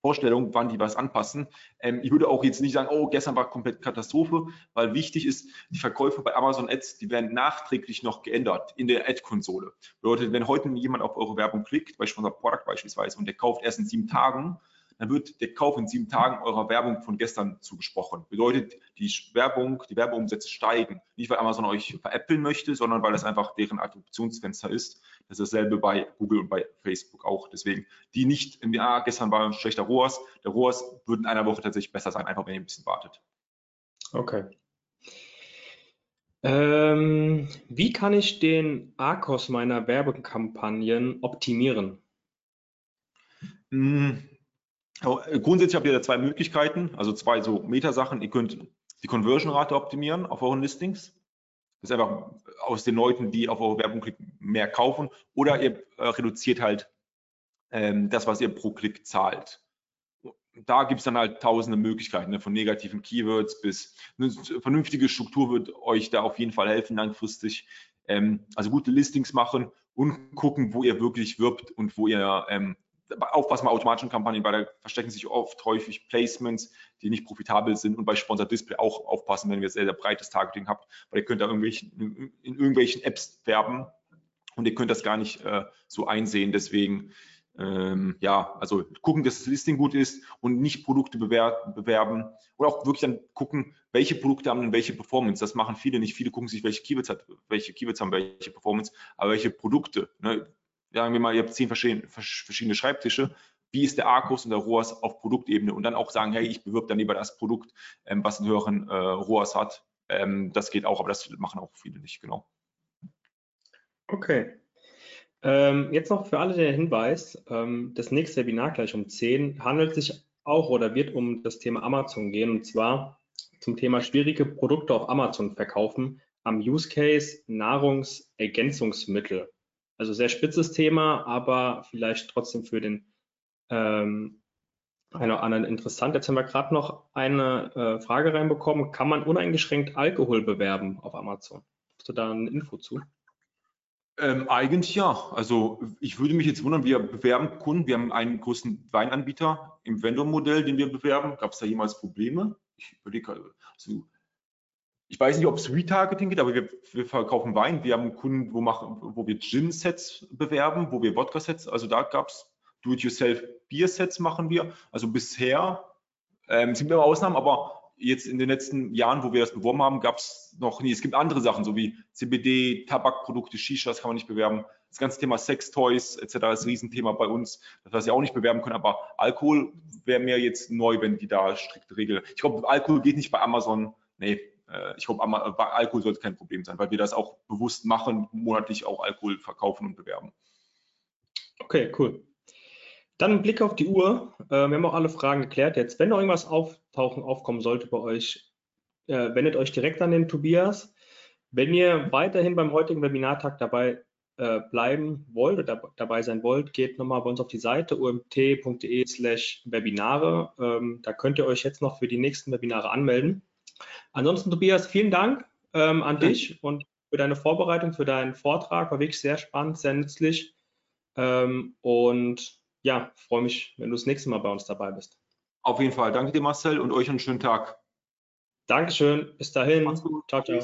Vorstellung, wann die was anpassen. Ähm, ich würde auch jetzt nicht sagen, oh, gestern war komplett Katastrophe, weil wichtig ist, die Verkäufe bei Amazon Ads, die werden nachträglich noch geändert in der Ad-Konsole. Bedeutet, wenn heute jemand auf eure Werbung klickt, bei Sponsor Product beispielsweise, und der kauft erst in sieben Tagen, dann wird der Kauf in sieben Tagen eurer Werbung von gestern zugesprochen. Bedeutet, die Werbung, die Werbeumsätze steigen. Nicht, weil Amazon euch veräppeln möchte, sondern weil das einfach deren Adoptionsfenster ist. Das ist dasselbe bei Google und bei Facebook auch. Deswegen, die nicht im Jahr, gestern war ein schlechter ROAS. Der ROAS würde in einer Woche tatsächlich besser sein, einfach wenn ihr ein bisschen wartet. Okay. Ähm, wie kann ich den ARKOS meiner Werbekampagnen optimieren? Hm, äh, grundsätzlich habt ihr da zwei Möglichkeiten, also zwei so Metasachen. Ihr könnt die Conversion-Rate optimieren auf euren Listings. Das ist einfach aus den Leuten, die auf eure Werbung klicken, mehr kaufen. Oder ihr äh, reduziert halt ähm, das, was ihr pro Klick zahlt. Da gibt es dann halt tausende Möglichkeiten, ne, von negativen Keywords bis eine vernünftige Struktur wird euch da auf jeden Fall helfen langfristig. Ähm, also gute Listings machen und gucken, wo ihr wirklich wirbt und wo ihr ähm, aufpassen bei automatischen Kampagnen, weil da verstecken sich oft häufig Placements, die nicht profitabel sind und bei Sponsor Display auch aufpassen, wenn ihr sehr, sehr breites Targeting habt, weil ihr könnt da irgendwelchen, in irgendwelchen Apps werben und ihr könnt das gar nicht äh, so einsehen. Deswegen, ähm, ja, also gucken, dass das Listing gut ist und nicht Produkte bewerben, bewerben oder auch wirklich dann gucken, welche Produkte haben denn welche Performance. Das machen viele nicht. Viele gucken sich, welche Keywords hat, welche Keywords haben welche Performance, aber welche Produkte. Ne? Sagen wir mal, ihr habt zehn verschiedene Schreibtische, wie ist der Arcus und der ROAS auf Produktebene und dann auch sagen, hey, ich bewirb dann lieber das Produkt, ähm, was einen höheren äh, ROAS hat. Ähm, das geht auch, aber das machen auch viele nicht, genau. Okay. Ähm, jetzt noch für alle der Hinweis, ähm, das nächste Webinar gleich um 10 handelt sich auch oder wird um das Thema Amazon gehen und zwar zum Thema schwierige Produkte auf Amazon verkaufen am Use Case Nahrungsergänzungsmittel. Also sehr spitzes Thema, aber vielleicht trotzdem für den ähm, einen oder anderen interessant. Jetzt haben wir gerade noch eine äh, Frage reinbekommen. Kann man uneingeschränkt Alkohol bewerben auf Amazon? Hast du da eine Info zu? Ähm, eigentlich ja. Also ich würde mich jetzt wundern, wir bewerben Kunden. Wir haben einen großen Weinanbieter im Vendor-Modell, den wir bewerben. Gab es da jemals Probleme? Ich überlege, also ich weiß nicht, ob es Retargeting geht, aber wir, wir, verkaufen Wein. Wir haben Kunden, wo, machen, wo wir Gin-Sets bewerben, wo wir Wodka-Sets, also da gab es Do-it-yourself Bier-Sets machen wir. Also bisher ähm, sind immer Ausnahmen, aber jetzt in den letzten Jahren, wo wir das beworben haben, gab es noch nie. Es gibt andere Sachen, so wie CBD, Tabakprodukte, Shisha, das kann man nicht bewerben. Das ganze Thema Sex-Toys etc. ist ein Riesenthema bei uns, das wir auch nicht bewerben können. Aber Alkohol wäre mir jetzt neu, wenn die da strikte Regeln. Ich glaube, Alkohol geht nicht bei Amazon. Nee, ich glaube, Alkohol sollte kein Problem sein, weil wir das auch bewusst machen, monatlich auch Alkohol verkaufen und bewerben. Okay, cool. Dann ein Blick auf die Uhr. Äh, wir haben auch alle Fragen geklärt. Jetzt, wenn noch irgendwas auftauchen, aufkommen sollte bei euch, äh, wendet euch direkt an den Tobias. Wenn ihr weiterhin beim heutigen Webinartag dabei äh, bleiben wollt oder dabei sein wollt, geht nochmal bei uns auf die Seite umt.de slash Webinare. Ähm, da könnt ihr euch jetzt noch für die nächsten Webinare anmelden. Ansonsten, Tobias, vielen Dank ähm, an ja. dich und für deine Vorbereitung, für deinen Vortrag. War wirklich sehr spannend, sehr nützlich. Ähm, und ja, freue mich, wenn du das nächste Mal bei uns dabei bist. Auf jeden Fall. Danke dir, Marcel, und euch einen schönen Tag. Dankeschön. Bis dahin. Ciao, ciao.